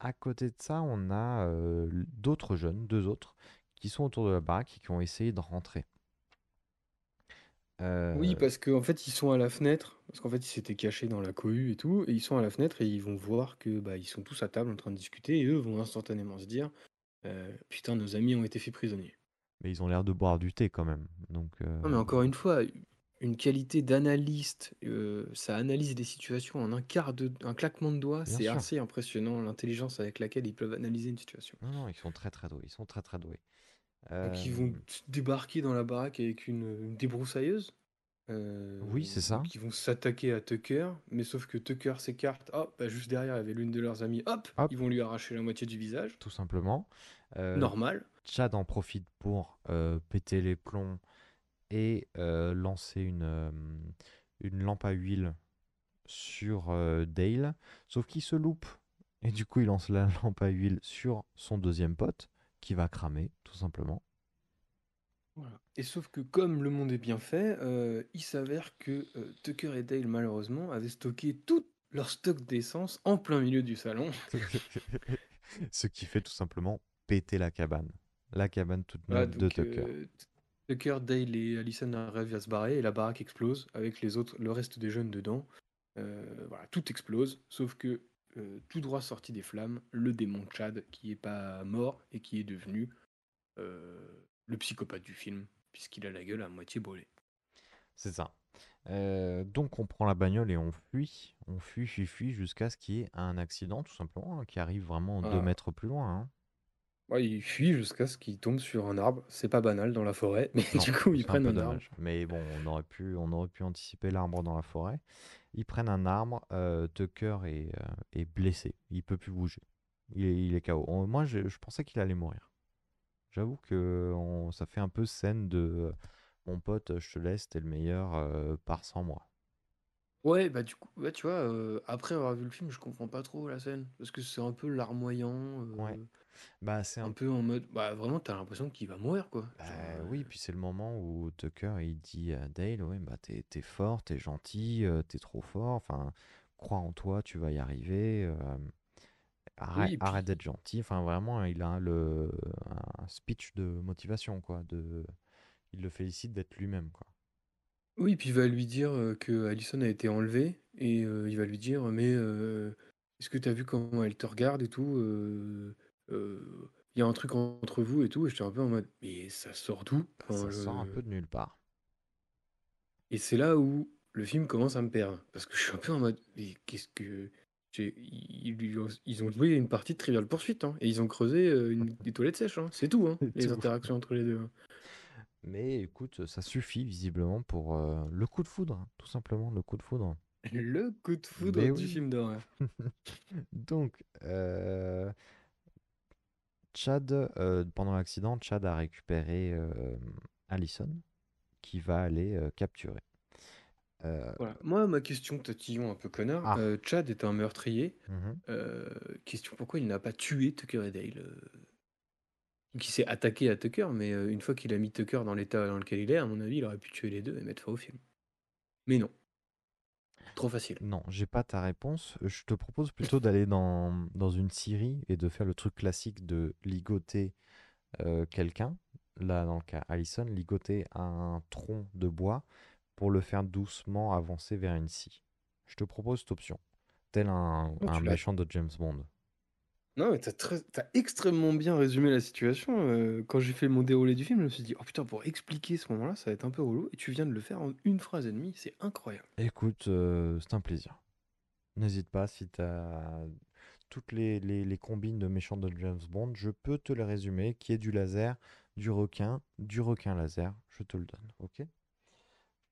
à côté de ça, on a euh, d'autres jeunes, deux autres, qui sont autour de la baraque et qui ont essayé de rentrer. Euh, Oui, parce qu'en fait, ils sont à la fenêtre, parce qu'en fait, ils s'étaient cachés dans la cohue et tout, et ils sont à la fenêtre et ils vont voir que bah, ils sont tous à table en train de discuter, et eux vont instantanément se dire euh, Putain, nos amis ont été faits prisonniers. Mais ils ont l'air de boire du thé quand même. Donc, euh, Non, mais encore une fois, une qualité d'analyste, euh, ça analyse des situations en un quart de, un claquement de doigts, c'est assez impressionnant l'intelligence avec laquelle ils peuvent analyser une situation. non, non, ils sont très très doués. Ils sont très très doués. Donc ils Euh, vont t- débarquer dans la baraque avec une, une débroussailleuse. euh, Oui, c'est ça. ils vont s'attaquer à Tucker, mais sauf que Tucker s'écarte. Hop, bah, juste derrière, il y avait l'une de leurs amies. Hop, Hop. ils vont lui arracher la moitié du visage. tout simplement. Euh, Normal. Chad en profite pour euh, péter les plombs et euh, lancer une, euh, une lampe à huile sur Dale, sauf qu'il se loupe. Et du coup, il lance la lampe à huile sur son deuxième pote, qui va cramer, tout simplement. Voilà. Et sauf que comme le monde est bien fait, euh, il s'avère que euh, Tucker et Dale, malheureusement, avaient stocké tout leur stock d'essence en plein milieu du salon. Ce qui fait tout simplement péter la cabane. La cabane toute Voilà, neuve de Tucker. euh, Tucker, Dale et Allison arrivent à se barrer et la baraque explose avec les autres, le reste des jeunes dedans. Euh, voilà, tout explose, sauf que euh, tout droit sorti des flammes, le démon Chad qui est pas mort et qui est devenu le psychopathe du film, puisqu'il a la gueule à moitié brûlée. C'est ça. Euh, donc on prend la bagnole et on fuit, on fuit, fuit, fuit jusqu'à ce qu'il y ait un accident tout simplement hein, qui arrive vraiment deux Ah. mètres plus loin. hein. Ouais, il fuit jusqu'à ce qu'il tombe sur un arbre. C'est pas banal dans la forêt, mais Non, du coup, ils c'est un prennent peu un arbre. dommage. Mais bon, on aurait pu, on aurait pu anticiper l'arbre dans la forêt. Ils prennent un arbre. euh, Tucker est, euh, est blessé. Il peut plus bouger. Il est, il est KO. On- moi, je, je pensais qu'il allait mourir. J'avoue que on- ça fait un peu scène de euh, mon pote, je te laisse, t'es le meilleur, euh, pars sans moi. Ouais, bah du coup, ouais, tu vois, euh, après avoir vu le film, je comprends pas trop la scène. Parce que c'est un peu larmoyant. euh, Ouais. Bah, c'est un un peu en mode. Bah vraiment, t'as l'impression qu'il va mourir, quoi. Bah Genre, oui, puis c'est le moment où Tucker il dit à Dale, ouais, bah t'es, t'es fort, t'es gentil, euh, t'es trop fort, enfin, crois en toi, tu vas y arriver, euh, arrête, Oui, et arrête puis- d'être gentil, enfin vraiment, il a le, un speech de motivation, quoi, de, il le félicite d'être lui-même, quoi. Oui, puis il va lui dire euh, que Allison a été enlevée. Et euh, il va lui dire, mais euh, est-ce que t'as vu comment elle te regarde et tout euh, euh, Il y a un truc en- entre vous et tout. Et j'étais un peu en mode, mais ça sort d'où Enfin, Ça sort un je- peu de nulle part. Et c'est là où le film commence à me perdre. Parce que je suis un peu en mode, mais qu'est-ce que. j'ai- Ils, ont- ils ont joué une partie de Trivial Poursuite, hein, et ils ont creusé euh, une, des toilettes sèches, hein, c'est tout, hein, C'est les tout. interactions entre les deux. hein. Mais écoute, ça suffit visiblement pour euh, le coup de foudre, hein, tout simplement, le coup de foudre. Le coup de foudre Mais du oui. film d'horreur. Donc, euh, Chad, euh, pendant l'accident, Chad a récupéré euh, Allison, qui va aller euh, capturer. Voilà. Moi, ma question, tatillon un peu connard, Ah. Chad est un meurtrier. mhm. Question, pourquoi il n'a pas tué Tucker et Dale Qui s'est attaqué à Tucker, mais une fois qu'il a mis Tucker dans l'état dans lequel il est, à mon avis, il aurait pu tuer les deux et mettre fin au film. Mais non. Trop facile. Non, j'ai pas ta réponse. Je te propose plutôt d'aller dans, dans une série et de faire le truc classique de ligoter euh, quelqu'un. Là, dans le cas Allison, ligoter un tronc de bois pour le faire doucement avancer vers une scie. Je te propose cette option, tel un, Oh, un tu l'as- méchant de James Bond. Non, mais t'as extrêmement bien résumé la situation. euh, quand j'ai fait mon déroulé du film, je me suis dit, oh putain, pour expliquer ce moment-là, ça va être un peu relou. Et tu viens de le faire en une phrase et demie, c'est incroyable. Écoute, euh, c'est un plaisir. N'hésite pas si tu as toutes les, les combines de méchants de James Bond, je peux te les résumer, qui est du laser, du requin, du requin laser, je te le donne, ok?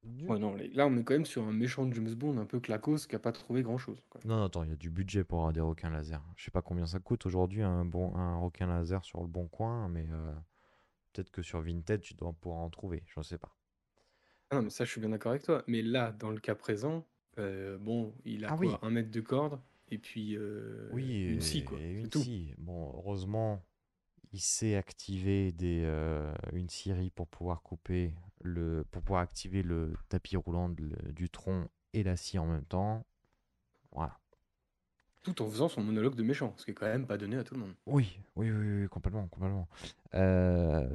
Du- Ouais, non, les- là, on est quand même sur un méchant de James Bond un peu claquos qui a pas trouvé grand-chose. quoi. Non, non, attends, il y a du budget pour avoir des requins laser. Je sais pas combien ça coûte aujourd'hui un, bon, un requin laser sur le bon coin, mais euh, peut-être que sur Vinted, tu dois pouvoir en trouver, je sais pas. Ah non, mais ça, je suis bien d'accord avec toi. Mais là, dans le cas présent, euh, bon, il a Ah quoi, oui. un mètre de corde et puis euh, Oui, une scie, quoi. et une tout. scie. Bon, heureusement, il sait activer des, euh, une scierie pour pouvoir couper le, pour pouvoir activer le tapis roulant de- du tronc et la scie en même temps. Voilà. Tout en faisant son monologue de méchant, ce qui est quand même pas donné à tout le monde. Oui, oui, oui, oui, complètement, complètement. Euh,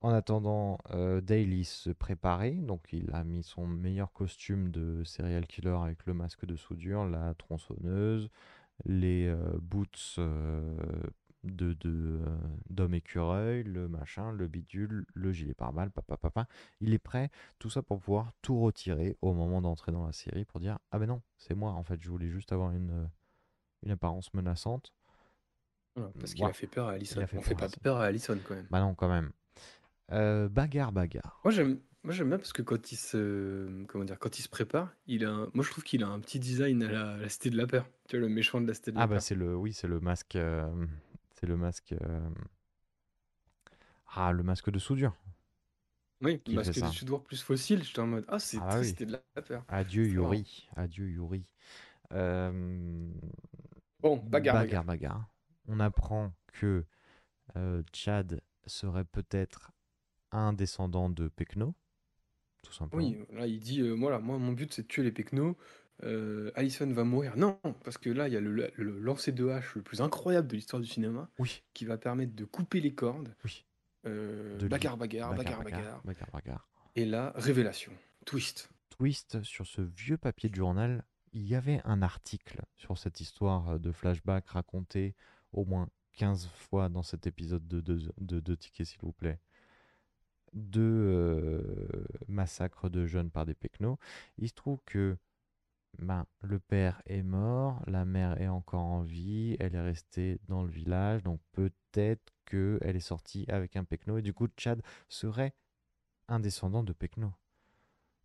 en attendant, euh, Dale il se préparait, donc il a mis son meilleur costume de serial killer avec le masque de soudure, la tronçonneuse, les euh, boots euh, de, de, euh, d'homme écureuil, le machin, le bidule, le gilet pare-balles, papa, papa. Il est prêt, tout ça pour pouvoir tout retirer au moment d'entrer dans la série pour dire Ah ben non, c'est moi, en fait, je voulais juste avoir une, euh, une apparence menaçante. Parce qu'il a fait peur à Allison. Il a fait On fait peur à pas peur à Allison quand même. Bah non, quand même. Euh, bagarre, bagarre. Moi j'aime, moi j'aime bien parce que quand il se, comment dire, quand il se prépare, il a, un- moi je trouve qu'il a un petit design à la, la Cité de la Peur. Tu vois le méchant de la Cité de la Ah bah Peur. c'est le, oui, c'est le masque, euh, c'est le masque, euh, ah le masque de soudure. Oui, qui fait que ça. tu dois plus fossile. J'étais en mode, ah c'est Ah oui. Cité de la Peur. Adieu C'est marrant. Yuri, adieu Yuri. Euh, Bon, bagarre, bagarre, bagarre. On apprend que euh, Chad serait peut-être un descendant de Pecno, tout simplement. Oui, là il dit, euh, voilà, moi mon but c'est de tuer les Pecnos. Euh, Allison va mourir. Non, parce que là il y a le, lancer de hache le plus incroyable de l'histoire du cinéma Oui. qui va permettre de couper les cordes. Oui. Euh, De li- bagarre, bagarre, bagarre, bagarre, bagarre, bagarre, bagarre. Et là, révélation, twist. twist sur ce vieux papier de journal, il y avait un article sur cette histoire de flashback raconté au moins 15 fois dans cet épisode de, de, de, de Ticket, s'il vous plaît, de euh, massacre de jeunes par des pecnos. Il se trouve que ben, le père est mort, la mère est encore en vie, elle est restée dans le village, donc peut-être qu'elle est sortie avec un Pecno, et du coup, Chad serait un descendant de Pecno.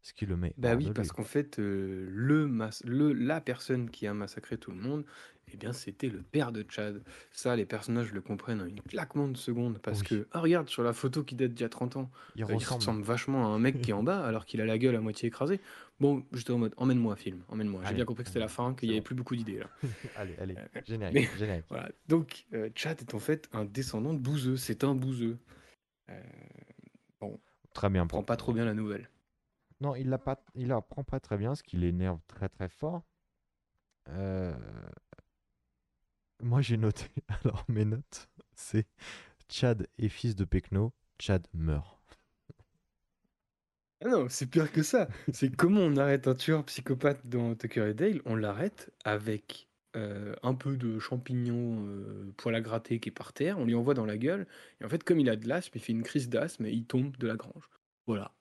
Ce qui le met Bah oui, parce qu'en fait, euh, le, mas- le la personne qui a massacré tout le monde, eh bien, c'était le père de Chad. Ça, les personnages le comprennent en une claquement de secondes. Parce Oui. que, ah, regarde, sur la photo qui date d'il y a 30 ans, Il euh, il ressemble. vachement à un mec qui est en bas, alors qu'il a la gueule à moitié écrasée. Bon, j'étais en mode, emmène-moi, film, emmène-moi. J'ai bien compris que c'était la fin, qu'il n'y avait bon. plus beaucoup d'idées là. Allez, allez, Euh, générique, mais- générique. Voilà. Donc, euh, Chad est en fait un descendant de bouseux. C'est un bouseux. Euh, bon, Très bien. prend pas trop bien la nouvelle. Non, il la pas, il la prend pas très bien, ce qui l'énerve très très fort. Euh, Moi j'ai noté, alors mes notes, c'est Chad est fils de Pecno, Chad meurt. Ah non, c'est pire que ça. C'est comment on arrête un tueur psychopathe dans Tucker et Dale? On l'arrête avec euh, un peu de champignons euh, poil à gratter qui est par terre, on lui envoie dans la gueule, et en fait, comme il a de l'asthme, il fait une crise d'asthme et il tombe de la grange. Voilà.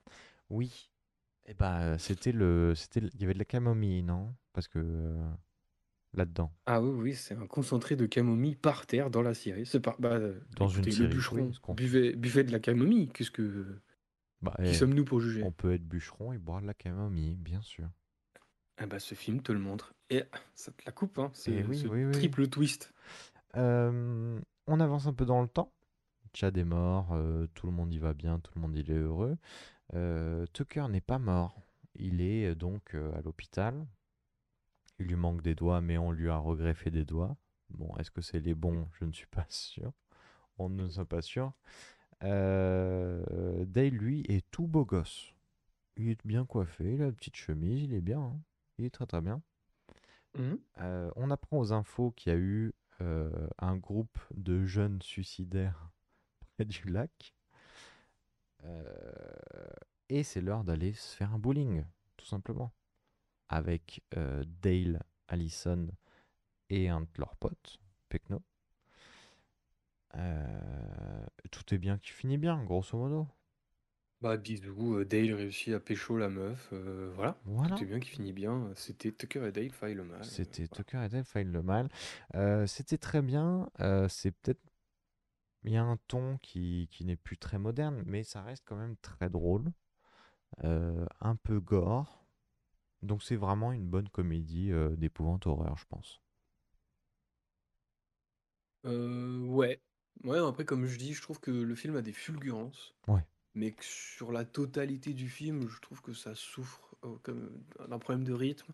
Oui. Et bah c'était le, c'était, le- il y avait de la camomille, non? Parce que euh, là-dedans, Ah oui, oui, c'est un concentré de camomille par terre dans la scierie. C'est par... bah, Dans une scierie, le bûcheron buvait, buvait de la camomille. Qu'est-ce que... bah, Qui eh, sommes-nous pour juger? on peut être bûcheron et boire de la camomille, bien sûr. Ah bah, ce film te le montre. Et ça te la coupe, hein. C'est Eh oui, ce oui, oui. triple twist. Euh, on avance un peu dans le temps. Chad est mort, euh, tout le monde y va bien, tout le monde il est heureux. Euh, Tucker n'est pas mort. Il est donc à l'hôpital. Il lui manque des doigts, mais on lui a regreffé des doigts. Bon, est-ce que c'est les bons? Je ne suis pas sûr. On ne soit pas sûr. Euh, Dale, lui, est tout beau gosse. Il est bien coiffé, il a une petite chemise, il est bien. hein. Il est très très bien. Mhm. Euh, on apprend aux infos qu'il y a eu euh, un groupe de jeunes suicidaires près du lac. Et c'est l'heure d'aller se faire un bowling, tout simplement. Avec euh, Dale, Allison et un de leurs potes, Pecno. Euh, tout est bien qui finit bien, grosso modo. Bah bisous, euh, Dale réussit à pécho la meuf, euh, voilà. Voilà. Tout est bien qui finit bien. C'était Tucker et Dale faille le mal. C'était Tucker et Dale faillent le mal. C'était très bien. c'est peut-être. Il y a un ton qui, qui n'est plus très moderne, mais ça reste quand même très drôle. un peu gore. Donc c'est vraiment une bonne comédie euh, d'épouvante horreur, je pense. Euh, ouais. Ouais, après, comme je dis, je trouve que le film a des fulgurances. Ouais. Mais que sur la totalité du film, je trouve que ça souffre euh, comme d'un problème de rythme.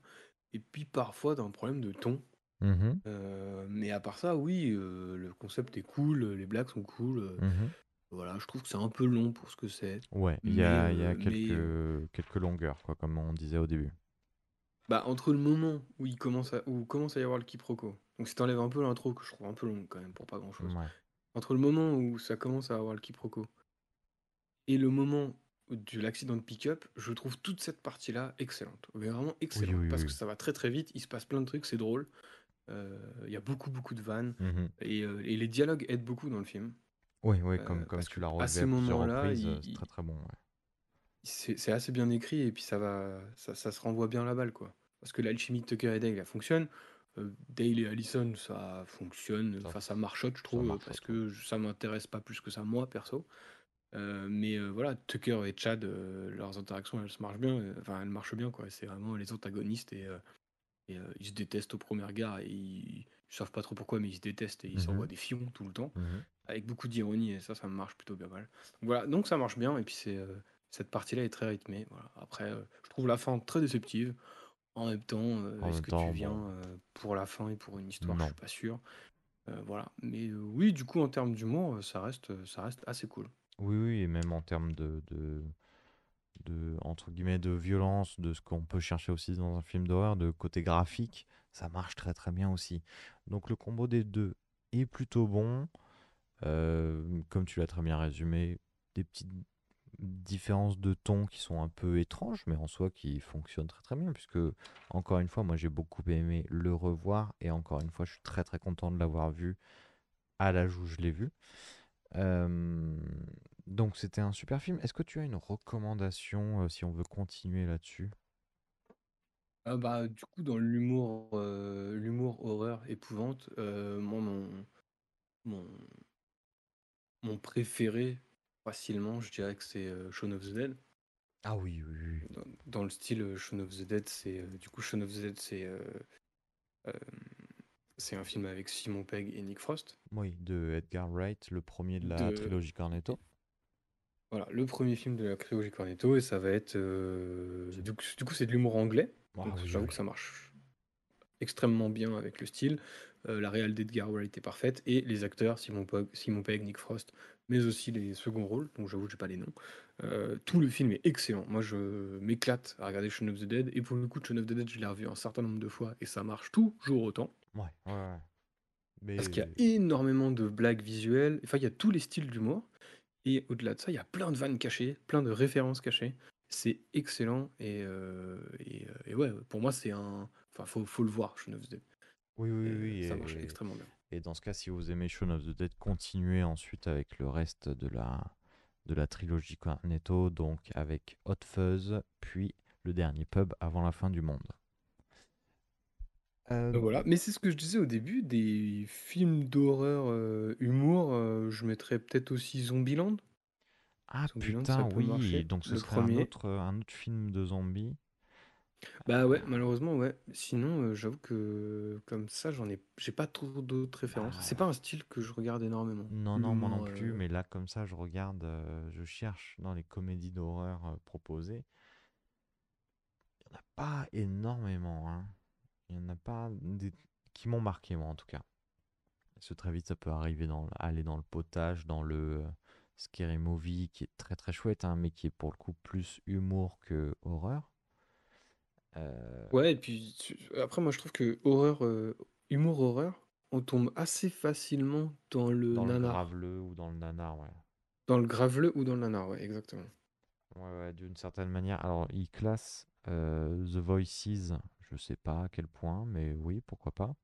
Et puis parfois d'un problème de ton. Mhm, Euh, mais à part ça, oui, euh, le concept est cool, les blagues sont cool. euh, mhm. Voilà, je trouve que c'est un peu long pour ce que c'est. Ouais, il y a, Mais, il y a euh, mais, quelques, quelques longueurs, quoi, comme on disait au début. Bah, entre le moment où il commence à, où commence à y avoir le quiproquo, donc si t'enlèves un peu l'intro, que je trouve un peu long quand même pour pas grand chose, Ouais. entre le moment où ça commence à avoir le quiproquo et le moment de l'accident de pick-up, je trouve toute cette partie-là excellente. Mais vraiment excellente. oui, parce oui. que ça va très très vite, il se passe plein de trucs, c'est drôle. Euh, Il y a beaucoup beaucoup de vannes. Mhm. Et, euh, et les dialogues aident beaucoup dans le film. Oui, oui, Euh, comme, comme parce tu l'as à relevé ces à plusieurs moments-là, reprises, il- euh, c'est il- très très bon. ouais. C'est c'est assez bien écrit et puis ça va ça, ça se renvoie bien la balle quoi. Parce que l'alchimie de Tucker et Dale elle fonctionne. Euh, Dale et Allison ça fonctionne Ça- enfin ça marchote je trouve marchote, parce que je- ça m'intéresse pas plus que ça moi perso. Euh, mais euh, voilà Tucker et Chad euh, leurs interactions elles se marchent bien euh, enfin elles marchent bien quoi. C'est vraiment les antagonistes et, euh, et, euh, ils se détestent au premier regard et ils, ils savent pas trop pourquoi mais ils se détestent et ils Mhm. s'envoient des fions tout le temps. Mhm. avec beaucoup d'ironie et ça ça marche plutôt bien mal. Donc voilà donc ça marche bien et puis c'est euh, cette partie là est très rythmée voilà. après euh, je trouve la fin très déceptive en même temps euh, En est-ce même que temps, tu viens bon. euh, pour la fin et pour une histoire? Non. je suis pas sûr Euh, voilà mais euh, oui du coup en termes d'humour euh, ça reste ça reste assez cool Oui, oui, et même en termes de, de, de, entre guillemets, de violence, de ce qu'on peut chercher aussi dans un film d'horreur, de côté graphique, ça marche très très bien aussi. Donc le combo des deux est plutôt bon. Euh, comme tu l'as très bien résumé, des petites différences de ton qui sont un peu étranges, mais en soi qui fonctionnent très très bien, puisque encore une fois, moi j'ai beaucoup aimé le revoir, et encore une fois, je suis très très content de l'avoir vu à l'âge où je l'ai vu. Euh, donc c'était un super film. Est-ce que tu as une recommandation euh, si on veut continuer là-dessus? Ah bah, du coup, dans l'humour, heu, l'humour horreur épouvante, moi mon mon mon préféré, facilement, je dirais que c'est, heu, Shaun of the Dead. Ah oui, oui, oui. Dans dans le style, heu, Shaun of the Dead, c'est, heu, du coup, Shaun of the Dead, c'est, heu, hem, c'est un film avec Simon Pegg et Nick Frost. Oui, de Edgar Wright, le premier de la De trilogie Cornetto. Voilà, le premier film de la trilogie Cornetto et ça va être, du coup du coup, c'est de l'humour anglais, Ah oui, j'avoue oui. que ça marche extrêmement bien avec le style. La réal d'Edgar Wright est parfaite et les acteurs, Simon Pogg Simon Pegg, Nick Frost, mais aussi les seconds rôles, dont j'avoue que j'ai pas les noms. Heu, tout le film est excellent. Moi, je m'éclate à regarder Shaun of the Dead et pour le coup, Shaun of the Dead, je l'ai revu un certain nombre de fois et ça marche toujours autant. Ouais, ouais, ouais. Mais Parce qu'il y a énormément de blagues visuelles, enfin, il y a tous les styles d'humour et au-delà de ça, il y a plein de vannes cachées, plein de références cachées. C'est excellent et heu et heu et ouais, pour moi, c'est un enfin, faut faut le voir, Shaun of the Dead Oui, oui, et oui. ça marche extrêmement bien. Et dans ce cas, si vous aimez Shaun of the Dead, continuez ensuite avec le reste de la, de la trilogie Cornetto, donc avec Hot Fuzz, puis le dernier pub avant la fin du monde. Euh, voilà, mais c'est ce que je disais au début, des films d'horreur, heu, humour, heu, je mettrais peut-être aussi Zombieland. Ah Zombieland, putain, oui, marcher, donc ce le serait un autre, un autre film de zombies. Bah ouais, malheureusement, ouais. Sinon, heu, j'avoue que comme ça, j'en ai j'ai pas trop d'autres références. C'est pas un style que je regarde énormément. Non, non, moi non L'humour, plus, heu mais là, comme ça, je regarde, euh, je cherche dans les comédies d'horreur euh, proposées. Il n'y en a pas énormément, hein. Il n'y en a pas des... qui m'ont marqué, moi, en tout cas. Parce que très vite, ça peut arriver dans, aller dans le potage, dans le euh, Scary Movie, qui est très très chouette, hein, mais qui est pour le coup plus humour que horreur. Euh, Ouais et puis tu après moi je trouve que horreur, heu, humour horreur, on tombe assez facilement dans le dans le nanar. graveleux ou dans le nanar, ouais. Dans le graveleux ou dans le nanar, ouais, exactement. Ouais, ouais, d'une certaine manière. Alors, il classe euh, The Voices, je sais pas à quel point, mais oui, pourquoi pas.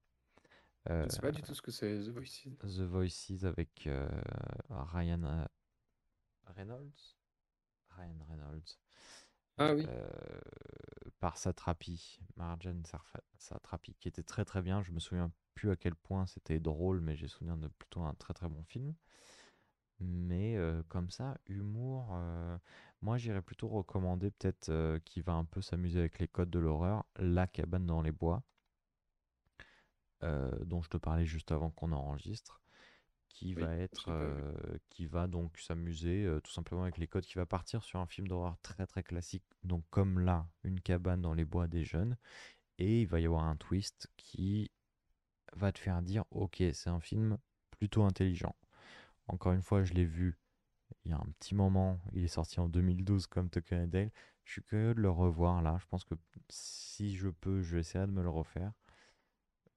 Je sais pas Euh, du tout ce que c'est The Voices. The Voices avec euh, Ryan euh, Reynolds. Ryan Reynolds. Ah. Euh, par Satrapi, Marjan Satrapi, qui était très très bien. Je me souviens plus à quel point c'était drôle, mais j'ai souvenir de plutôt un très très bon film. Mais euh, comme ça, humour, euh, moi j'irais plutôt recommander peut-être qui va un peu s'amuser avec les codes de l'horreur, La cabane dans les bois, dont je te parlais juste avant qu'on enregistre, qui Oui, va être, euh, qui donc s'amuser euh, tout simplement avec les codes, qui va partir sur un film d'horreur très très classique, donc comme là, une cabane dans les bois des jeunes, et il va y avoir un twist qui va te faire dire, ok, c'est un film plutôt intelligent. Encore une fois, je l'ai vu il y a un petit moment. Il est sorti en 2012 comme Tucker and Dale. Je suis curieux de le revoir là. Je pense que si je peux, je vais essayer de me le refaire.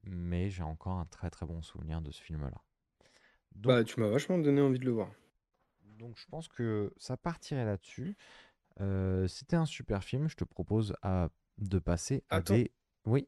Mais j'ai encore un très très bon souvenir de ce film-là. Donc, Bah, tu m'as vachement donné envie de le voir. donc je pense que ça partirait là-dessus. Euh, C'était un super film. Je te propose à- de passer à Attends. des... Oui,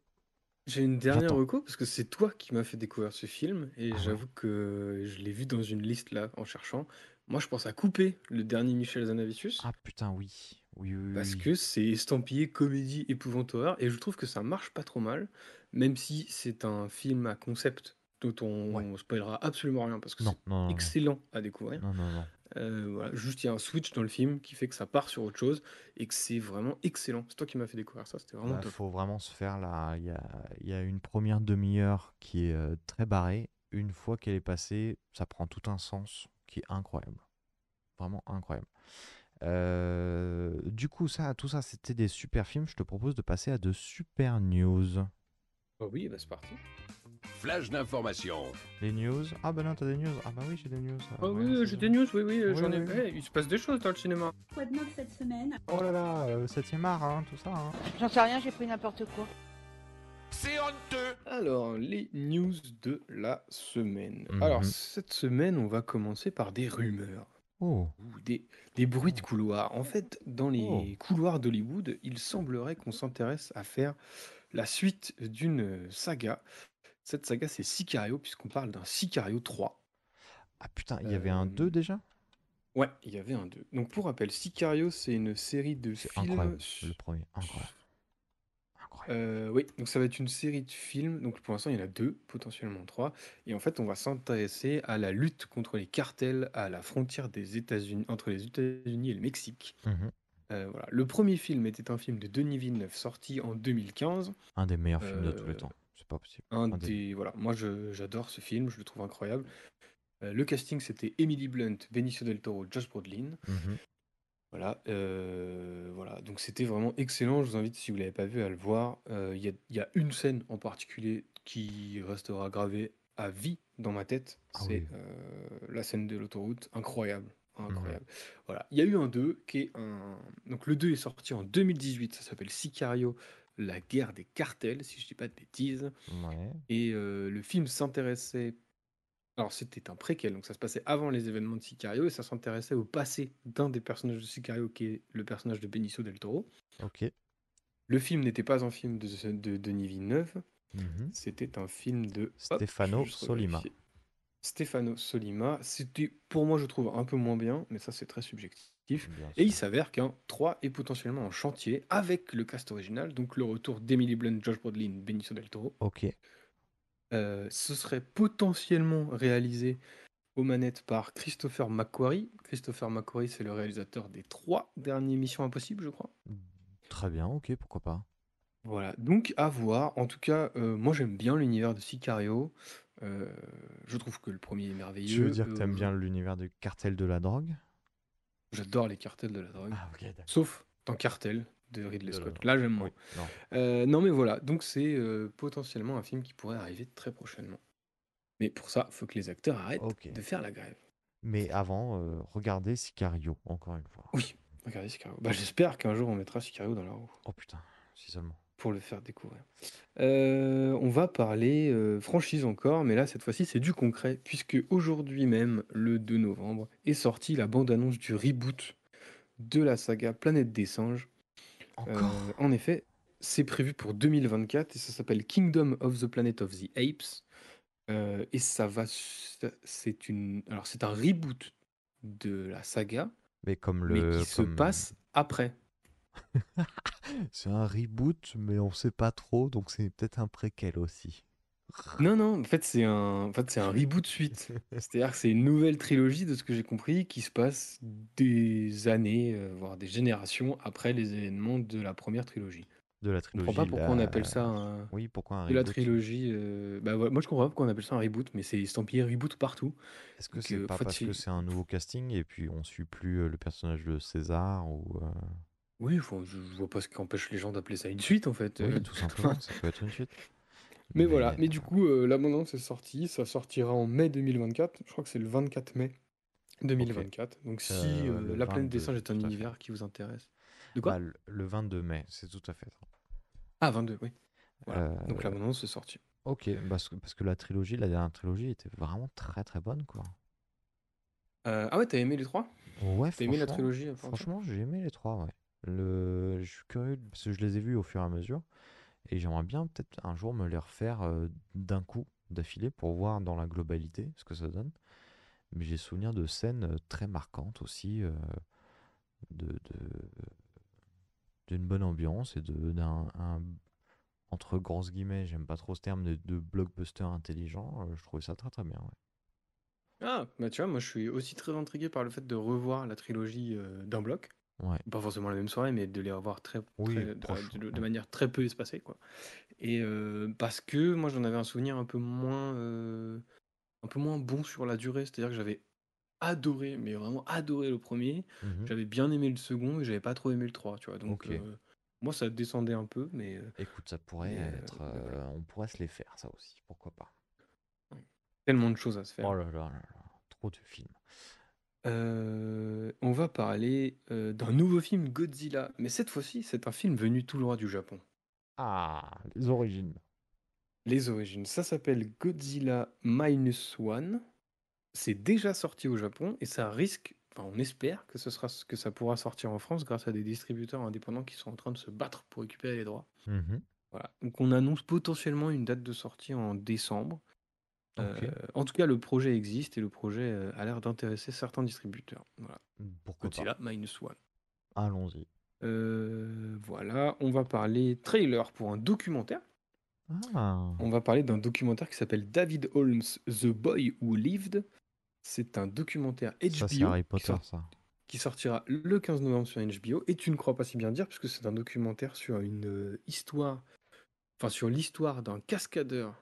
J'ai une dernière J'attends. reco parce que c'est toi qui m'as fait découvrir ce film et Ah ouais. j'avoue que je l'ai vu dans une liste là en cherchant. Moi, je pense à couper le dernier Michel Zanavicius Ah putain, oui. Oui, oui, parce oui. que c'est estampillé comédie épouvante horreur et je trouve que ça marche pas trop mal, même si c'est un film à concept dont on Ouais. spoilera absolument rien parce que c'est excellent à découvrir. Non, non, non. Euh, voilà, juste il y a un switch dans le film qui fait que ça part sur autre chose et que c'est vraiment excellent. C'est toi qui m'as fait découvrir ça, c'était vraiment Bah, top. faut vraiment se faire là. Il y a, il y a une première demi-heure qui est euh, très barrée. Une fois qu'elle est passée, ça prend tout un sens qui est incroyable. Vraiment incroyable. Euh, du coup, ça, tout ça, c'était des super films. Je te propose de passer à de super news. Oh oui, bah c'est parti. Flash d'information. Les news Ah bah non, t'as des news Ah bah oui, j'ai des news. Oh Ouais, oui, j'ai des news, oui, oui, Oui, j'en ai. oui. Il se passe des choses dans le cinéma. Quoi de neuf cette semaine? Oh là là, euh, 7ème art, hein, tout ça. hein. J'en sais rien, j'ai pris n'importe quoi. C'est honteux. Alors, les news de la semaine. Mhm. Alors, cette semaine, on va commencer par des rumeurs. Oh, Ou des, des bruits de couloir. En fait, dans les Oh. couloirs d'Hollywood, il semblerait qu'on s'intéresse à faire la suite d'une saga. Cette saga, c'est Sicario, puisqu'on parle d'un Sicario 3. ah putain, il y avait un Euh, 2 déjà? Ouais, il y avait un 2. Donc, pour rappel, Sicario, c'est une série de C'est films. incroyable, le premier, incroyable. Euh, oui, donc ça va être une série de films. Donc pour l'instant, il y en a deux, potentiellement trois. Et en fait, on va s'intéresser à la lutte contre les cartels à la frontière des États-Unis, entre les États-Unis et le Mexique. Mhm. Euh, voilà. Le premier film était un film de Denis Villeneuve sorti en 2015. Un des meilleurs films de tous les Euh, temps. C'est pas possible. Un Un des- des, voilà, moi j'adore ce film, je le trouve incroyable. Euh, le casting c'était Emily Blunt, Benicio del Toro, Josh Brolin. Mhm. Voilà, euh, voilà. Donc c'était vraiment excellent. Je vous invite, si vous l'avez pas vu, à le voir. Euh, Il y a, il y a une scène en particulier qui restera gravée à vie dans ma tête. Ah C'est oui. la scène de l'autoroute. Incroyable. Incroyable. Voilà. Il y a eu un 2 qui est un. Donc le 2 est sorti en 2018. Ça s'appelle Sicario, la guerre des cartels, si je dis pas de bêtises. Ouais. Et euh, le film s'intéressait. Alors, c'était un préquel, donc ça se passait avant les événements de Sicario, et ça s'intéressait au passé d'un des personnages de Sicario, qui est le personnage de Benicio del Toro. Ok. Le film n'était pas un film de, de Denis Villeneuve, Mhm. c'était un film de. Stefano Solima. Stefano Solima. C'était, pour moi, je trouve un peu moins bien, mais ça, c'est très subjectif. Et il s'avère qu'un 3 est potentiellement en chantier avec le cast original, donc le retour d'Emily Blunt, Josh Brolin, Benicio del Toro. Ok. Euh, ce serait potentiellement réalisé aux manettes par Christopher McQuarrie. Christopher McQuarrie, c'est le réalisateur des trois derniers Missions Impossibles, je crois. Très bien, ok, pourquoi pas. Voilà, donc à voir. En tout cas, euh, moi j'aime bien l'univers de Sicario. Euh, je trouve que le premier est merveilleux. Tu veux dire que t'aimes Euh, bien l'univers du cartel de la drogue? J'adore les cartels de la drogue. Ah. Sauf dans Cartel de Ridley De Scott. Là, j'aime moins. Oui, non. Euh, non, mais voilà. Donc, c'est euh, potentiellement un film qui pourrait arriver très prochainement. Mais pour ça, il faut que les acteurs arrêtent de faire la grève. Mais avant, regardez Sicario, encore une fois. Oui, regardez Sicario. Bah, J'espère qu'un jour on mettra Sicario dans la roue Oh putain, si seulement. Pour le faire découvrir. Euh, on va parler euh, franchise encore, mais là, cette fois-ci, c'est du concret, puisque aujourd'hui même, le 2 novembre, est sortie la bande-annonce du reboot de la saga Planète des singes. Encore? Euh, en effet, c'est prévu pour 2024 et ça s'appelle Kingdom of the Planet of the Apes. Et ça va. C'est une. Alors, c'est un reboot de la saga, Mais comme mais le. qui se comme- passe après. C'est un reboot, mais on sait pas trop, donc c'est peut-être un préquel aussi. Non, non, en fait, c'est un, en fait, c'est un reboot suite. C'est-à-dire que c'est une nouvelle trilogie, de ce que j'ai compris, qui se passe des années, euh, voire des générations après les événements de la première trilogie. De la Je comprends trilogie. pas pourquoi on appelle ça un. Oui, pourquoi un De la reboot? trilogie. euh, Bah, ouais, moi, je comprends pas pourquoi on appelle ça un reboot, mais c'est estampillé reboot partout. Est-ce que c'est euh, pas parce que c'est un nouveau casting et puis on suit plus le personnage de César ou. Euh, Oui, enfin, je, je vois pas ce qui empêche les gens d'appeler ça une suite, en fait. Oui, euh. tout simplement, ça peut être une suite. Mais voilà, mais du coup, euh, l'abondance est sortie, ça sortira en mai 2024, je crois que c'est le 24 mai 2024. Donc si Euh, euh, le La Planète des 22, Singes est un tout à fait. univers qui vous intéresse. De quoi Bah, le- le 22 mai, c'est tout à fait ça. Ah, 22, oui. Voilà. Euh, Donc l'abondance est sortie. Ok, parce que, parce que la trilogie, la dernière trilogie était vraiment très très bonne quoi. Euh, ah ouais, t'as aimé les trois? Ouais, T'as aimé la franchement- trilogie Franchement, j'ai aimé les trois, ouais. Je suis curieux parce que je les ai vus au fur et à mesure et j'aimerais bien peut-être un jour me les refaire euh, d'un coup, d'affilée, pour voir dans la globalité ce que ça donne. Mais j'ai souvenir de scènes euh, très marquantes aussi, euh, de, d'une bonne ambiance et d'un un- entre grosses guillemets, j'aime pas trop ce terme de, blockbuster intelligent. je trouvais ça très très bien. Ah, bah tu vois, moi je suis aussi très intrigué par le fait de revoir la trilogie d'un bloc. Ouais. Pas forcément la même soirée, mais de les revoir très, Oui, très- de- proche, de, de manière très peu espacée, quoi. Et euh, parce que moi j'en avais un souvenir un peu moins, euh, un peu moins bon sur la durée, c'est-à-dire que j'avais adoré, mais vraiment adoré le premier, Mhm. j'avais bien aimé le second, et j'avais pas trop aimé le 3, tu vois. Donc Ok. euh, moi ça descendait un peu, mais euh, Écoute, ça pourrait euh, être. euh, on pourrait se les faire, ça aussi. Pourquoi pas. tellement de choses à se faire. Oh là là là là, trop de films. Euh, on va parler euh, d'un nouveau film Godzilla, mais cette fois-ci, c'est un film venu tout droit du Japon. Ah, les origines. Les origines, ça s'appelle Godzilla Minus One. C'est déjà sorti au Japon et ça risque, enfin on espère que ce sera que ça pourra sortir en France grâce à des distributeurs indépendants qui sont en train de se battre pour récupérer les droits. Mhm. Voilà. Donc on annonce potentiellement une date de sortie en décembre. Euh, en tout cas, le projet existe et le projet euh, a l'air d'intéresser certains distributeurs. Voilà. Pourquoi Godzilla pas. Minus One. Allons-y. Euh, voilà, on va parler trailer pour un documentaire. Ah. On va parler d'un documentaire qui s'appelle David Holmes, The Boy Who Lived. C'est un documentaire Ça, HBO qui, Potter, sort- ça. qui sortira le 15 novembre sur HBO. Et tu ne crois pas si bien dire, puisque c'est un documentaire sur une histoire, enfin sur l'histoire d'un cascadeur,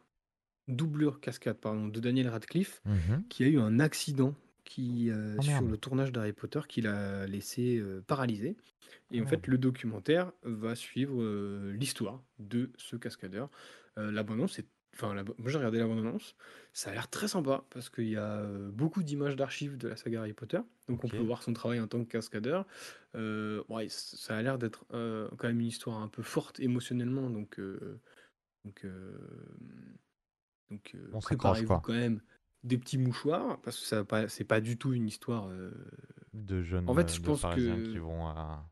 doublure cascade, pardon, de Daniel Radcliffe, Mhm. qui a eu un accident qui, euh, Oh, sur le tournage d'Harry Potter qui l'a laissé euh, paralysé. Et en Merde. fait, le documentaire va suivre euh, l'histoire de ce cascadeur. La bande-annonce, c'est- enfin, la... moi j'ai regardé la bande-annonce, ça a l'air très sympa parce qu'il y a beaucoup d'images d'archives de la saga Harry Potter. Donc on peut voir son travail en tant que cascadeur. Ouais, ça a l'air d'être quand même une histoire un peu forte émotionnellement. Donc, donc, donc euh, On préparez-vous quoi. quand même des petits mouchoirs parce que ça pas, c'est pas du tout une histoire. euh, De jeunes En fait, euh, je de pense que qui vont à...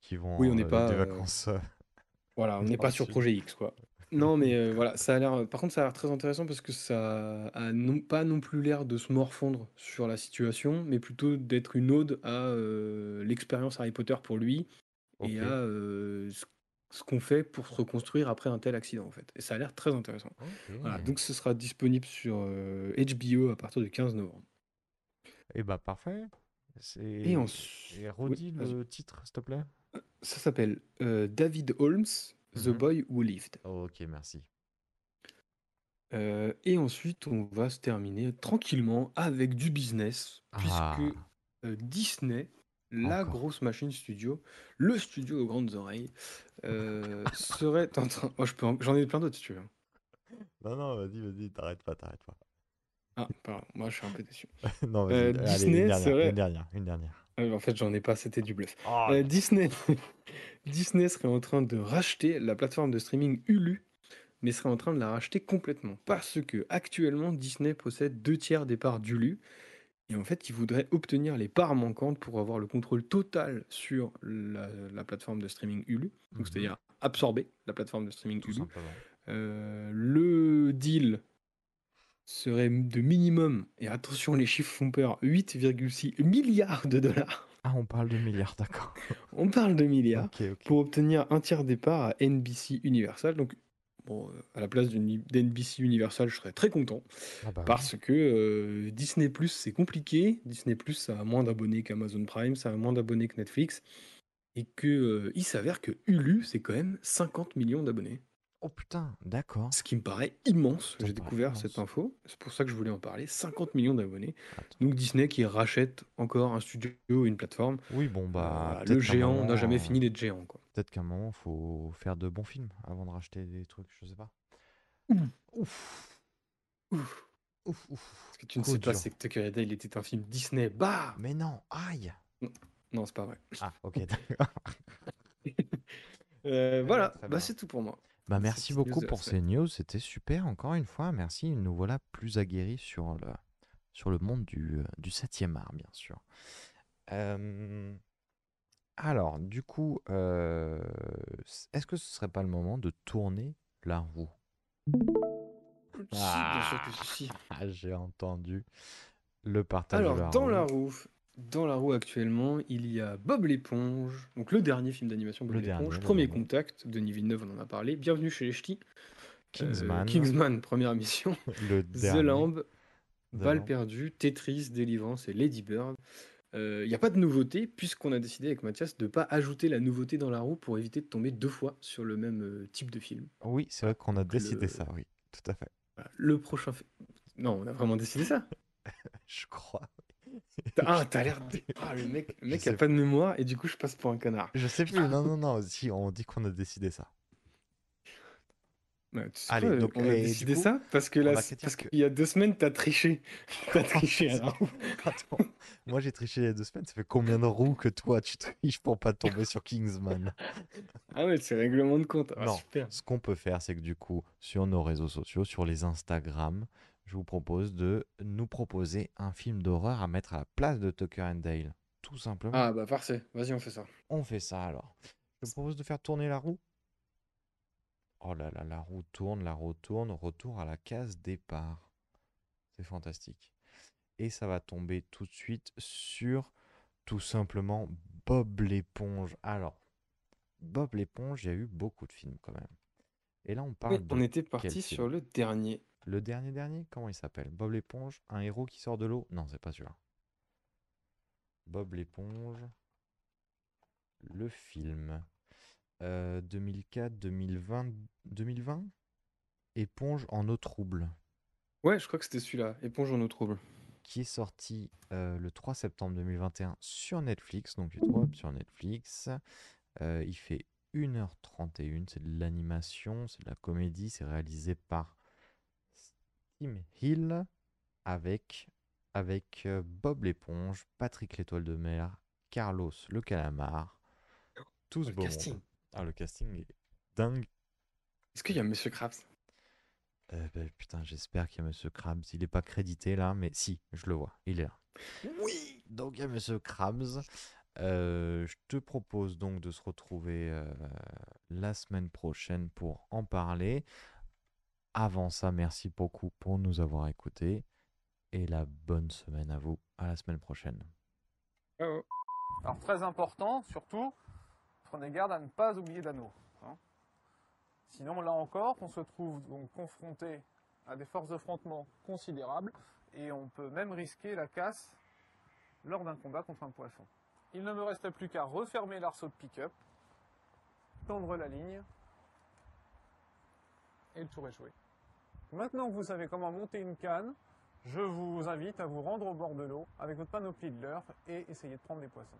qui vont oui, on euh, n'est pas des euh, vacances. euh, Voilà, on n'est pas sur. Projet X, quoi. Non, mais euh, voilà, ça a l'air. Par contre, ça a l'air très intéressant parce que ça a non, pas non plus l'air de se morfondre sur la situation, mais plutôt d'être une ode à euh, l'expérience Harry Potter pour lui et à euh, ce, ce qu'on fait pour se reconstruire après un tel accident, en fait. Et ça a l'air très intéressant. Voilà, donc ce sera disponible sur euh, HBO à partir du 15 novembre. Eh bah parfait. Et ensuite, Et redis le titre, s'il te plaît. ça s'appelle euh, David Holmes, The Mhm. Boy Who Lived. Ok, merci. Euh, et ensuite, on va se terminer tranquillement avec du business, Ah. puisque euh, Disney, la Encore. grosse machine studio, le studio aux grandes oreilles, euh, serait en train. Oh, je peux en- J'en ai plein d'autres si tu veux. Non, non, vas-y, vas-y, t'arrêtes pas, t'arrêtes pas. Ah, pardon, moi je suis un peu déçu. non, vas-y, Euh, allez, Disney une dernière, serait. une dernière, une dernière. Euh, en fait, j'en ai pas, c'était du bluff. Oh, Euh, Disney... Disney serait en train de racheter la plateforme de streaming Hulu, mais serait en train de la racheter complètement. Parce que actuellement, Disney possède deux tiers des parts d'Hulu. Et en fait, ils voudraient obtenir les parts manquantes pour avoir le contrôle total sur la, la plateforme de streaming Hulu. Donc, Mhm. c'est-à-dire absorber la plateforme de streaming tout Hulu. Euh, le deal serait de minimum, et attention, les chiffres font peur, 8,6 milliards de dollars. Ah, on parle de milliards, d'accord. On parle de milliards pour obtenir un tiers des parts à NBC Universal. Donc, bon, euh, à la place d'NBC Universal, je serais très content Ah bah parce que euh, Disney Plus, c'est compliqué. Disney Plus, ça a moins d'abonnés qu'Amazon Prime, ça a moins d'abonnés que Netflix. Et que euh, il s'avère que Hulu, c'est quand même 50 millions d'abonnés. Oh putain, d'accord. Ce qui me paraît immense. J'ai découvert immense. cette info. C'est pour ça que je voulais en parler. 50 millions d'abonnés. Donc Disney qui rachète encore un studio, une plateforme. Oui, bon, bah. le géant n'a jamais fini d'être géant. Quoi. Peut-être qu'à un moment, faut faire de bons films avant de racheter des trucs, je sais pas. Ouf. Ouf. Ouf, ouf. Ce que tu ne sais pas, c'est que Tucker et Dale était un film Disney. Bah Mais non, aïe. Non, c'est pas vrai. Ah, ok, d'accord. Euh, voilà, bah, c'est tout pour moi. Bah, merci news beaucoup pour ces news, c'était super encore une fois. Merci, nous voilà plus aguerris sur le, sur le monde du, euh, du 7e art, bien sûr. Euh, alors, du coup, euh, s- est-ce que ce serait pas le moment de tourner la roue? Si, bien sûr que si. Ah, J'ai entendu le partage de Alors, la dans roue. la roue, dans la roue actuellement, il y a Bob l'éponge, donc le dernier film d'animation Bob Le dernier, l'éponge, le Premier dernier. Contact, Denis Villeneuve, on en a parlé, Bienvenue chez les Ch'tis, euh, Kingsman. Kingsman, première mission, Le The dernier. Lamb, The perdu, Tetris, Deliverance et Lady Bird. Il n'y a pas de nouveauté, puisqu'on a décidé avec Mathias de ne pas ajouter la nouveauté dans la roue pour éviter de tomber deux fois sur le même euh, type de film. Oui, c'est vrai qu'on a décidé le- ça, oui, tout à fait. Le prochain. Non, on a vraiment décidé ça. Je crois. Ah, t'as l'air. Ah, le mec, le mec a pas de mémoire et du coup, je passe pour un connard. Je sais plus, non, non, non, si, on dit qu'on a décidé ça. Ouais, tu sais Allez, quoi, donc, on a décidé coup, ça parce que là, parce qu'il y a deux semaines, t'as triché. T'as triché à la roue. Attends, moi j'ai triché il y a deux semaines, ça fait combien de roues que toi tu triches pour pas tomber sur Kingsman? Ah ouais, c'est règlement de compte. Ah, Non, super. ce qu'on peut faire, c'est que du coup, sur nos réseaux sociaux, sur les Instagram, je vous propose de nous proposer un film d'horreur à mettre à la place de Tucker and Dale. Tout simplement. Ah bah parfait. Vas-y, on fait ça. On fait ça alors. Je vous propose de faire tourner la roue. Oh là là, la roue tourne, la roue tourne, retour à la case départ. C'est fantastique. Et ça va tomber tout de suite sur tout simplement Bob l'éponge. Alors, Bob l'éponge, il y a eu beaucoup de films quand même. Et là, on Oui, parle on de était parti sur le dernier. Le dernier dernier, comment il s'appelle? Bob l'éponge, un héros qui sort de l'eau? Non, c'est pas celui-là. Bob l'éponge, le film. Euh, 2004, 2020, 2020 Éponge en eau trouble, Ouais, je crois que c'était celui-là, Éponge en eau trouble. qui est sorti euh, le 3 septembre 2021 sur Netflix. Donc trouves sur Netflix. Euh, il fait 1h31, c'est de l'animation, c'est de la comédie, c'est réalisé par Tim Hill avec, avec euh, Bob l'éponge, Patrick l'étoile de mer, Carlos le calamar, tous beaux casting. Ah, le casting est dingue. Est-ce qu'il y a Monsieur Krabs? Euh, ben, putain, j'espère qu'il y a Monsieur Krabs. Il n'est pas crédité là, mais si, je le vois, il est là. Oui Donc il y a Monsieur Krabs. Euh, je te propose donc de se retrouver euh, la semaine prochaine pour en parler. Avant ça, merci beaucoup pour nous avoir écoutés et la bonne semaine à vous. À la semaine prochaine. Alors très important, surtout, prenez garde à ne pas oublier d'anneau. hein. Sinon, là encore, on se trouve donc confronté à des forces d'affrontement considérables et on peut même risquer la casse lors d'un combat contre un poisson. Il ne me reste plus qu'à refermer l'arceau de pick-up, tendre la ligne et le tour est joué. Maintenant que vous savez comment monter une canne, je vous invite à vous rendre au bord de l'eau avec votre panoplie de leurre et essayer de prendre des poissons.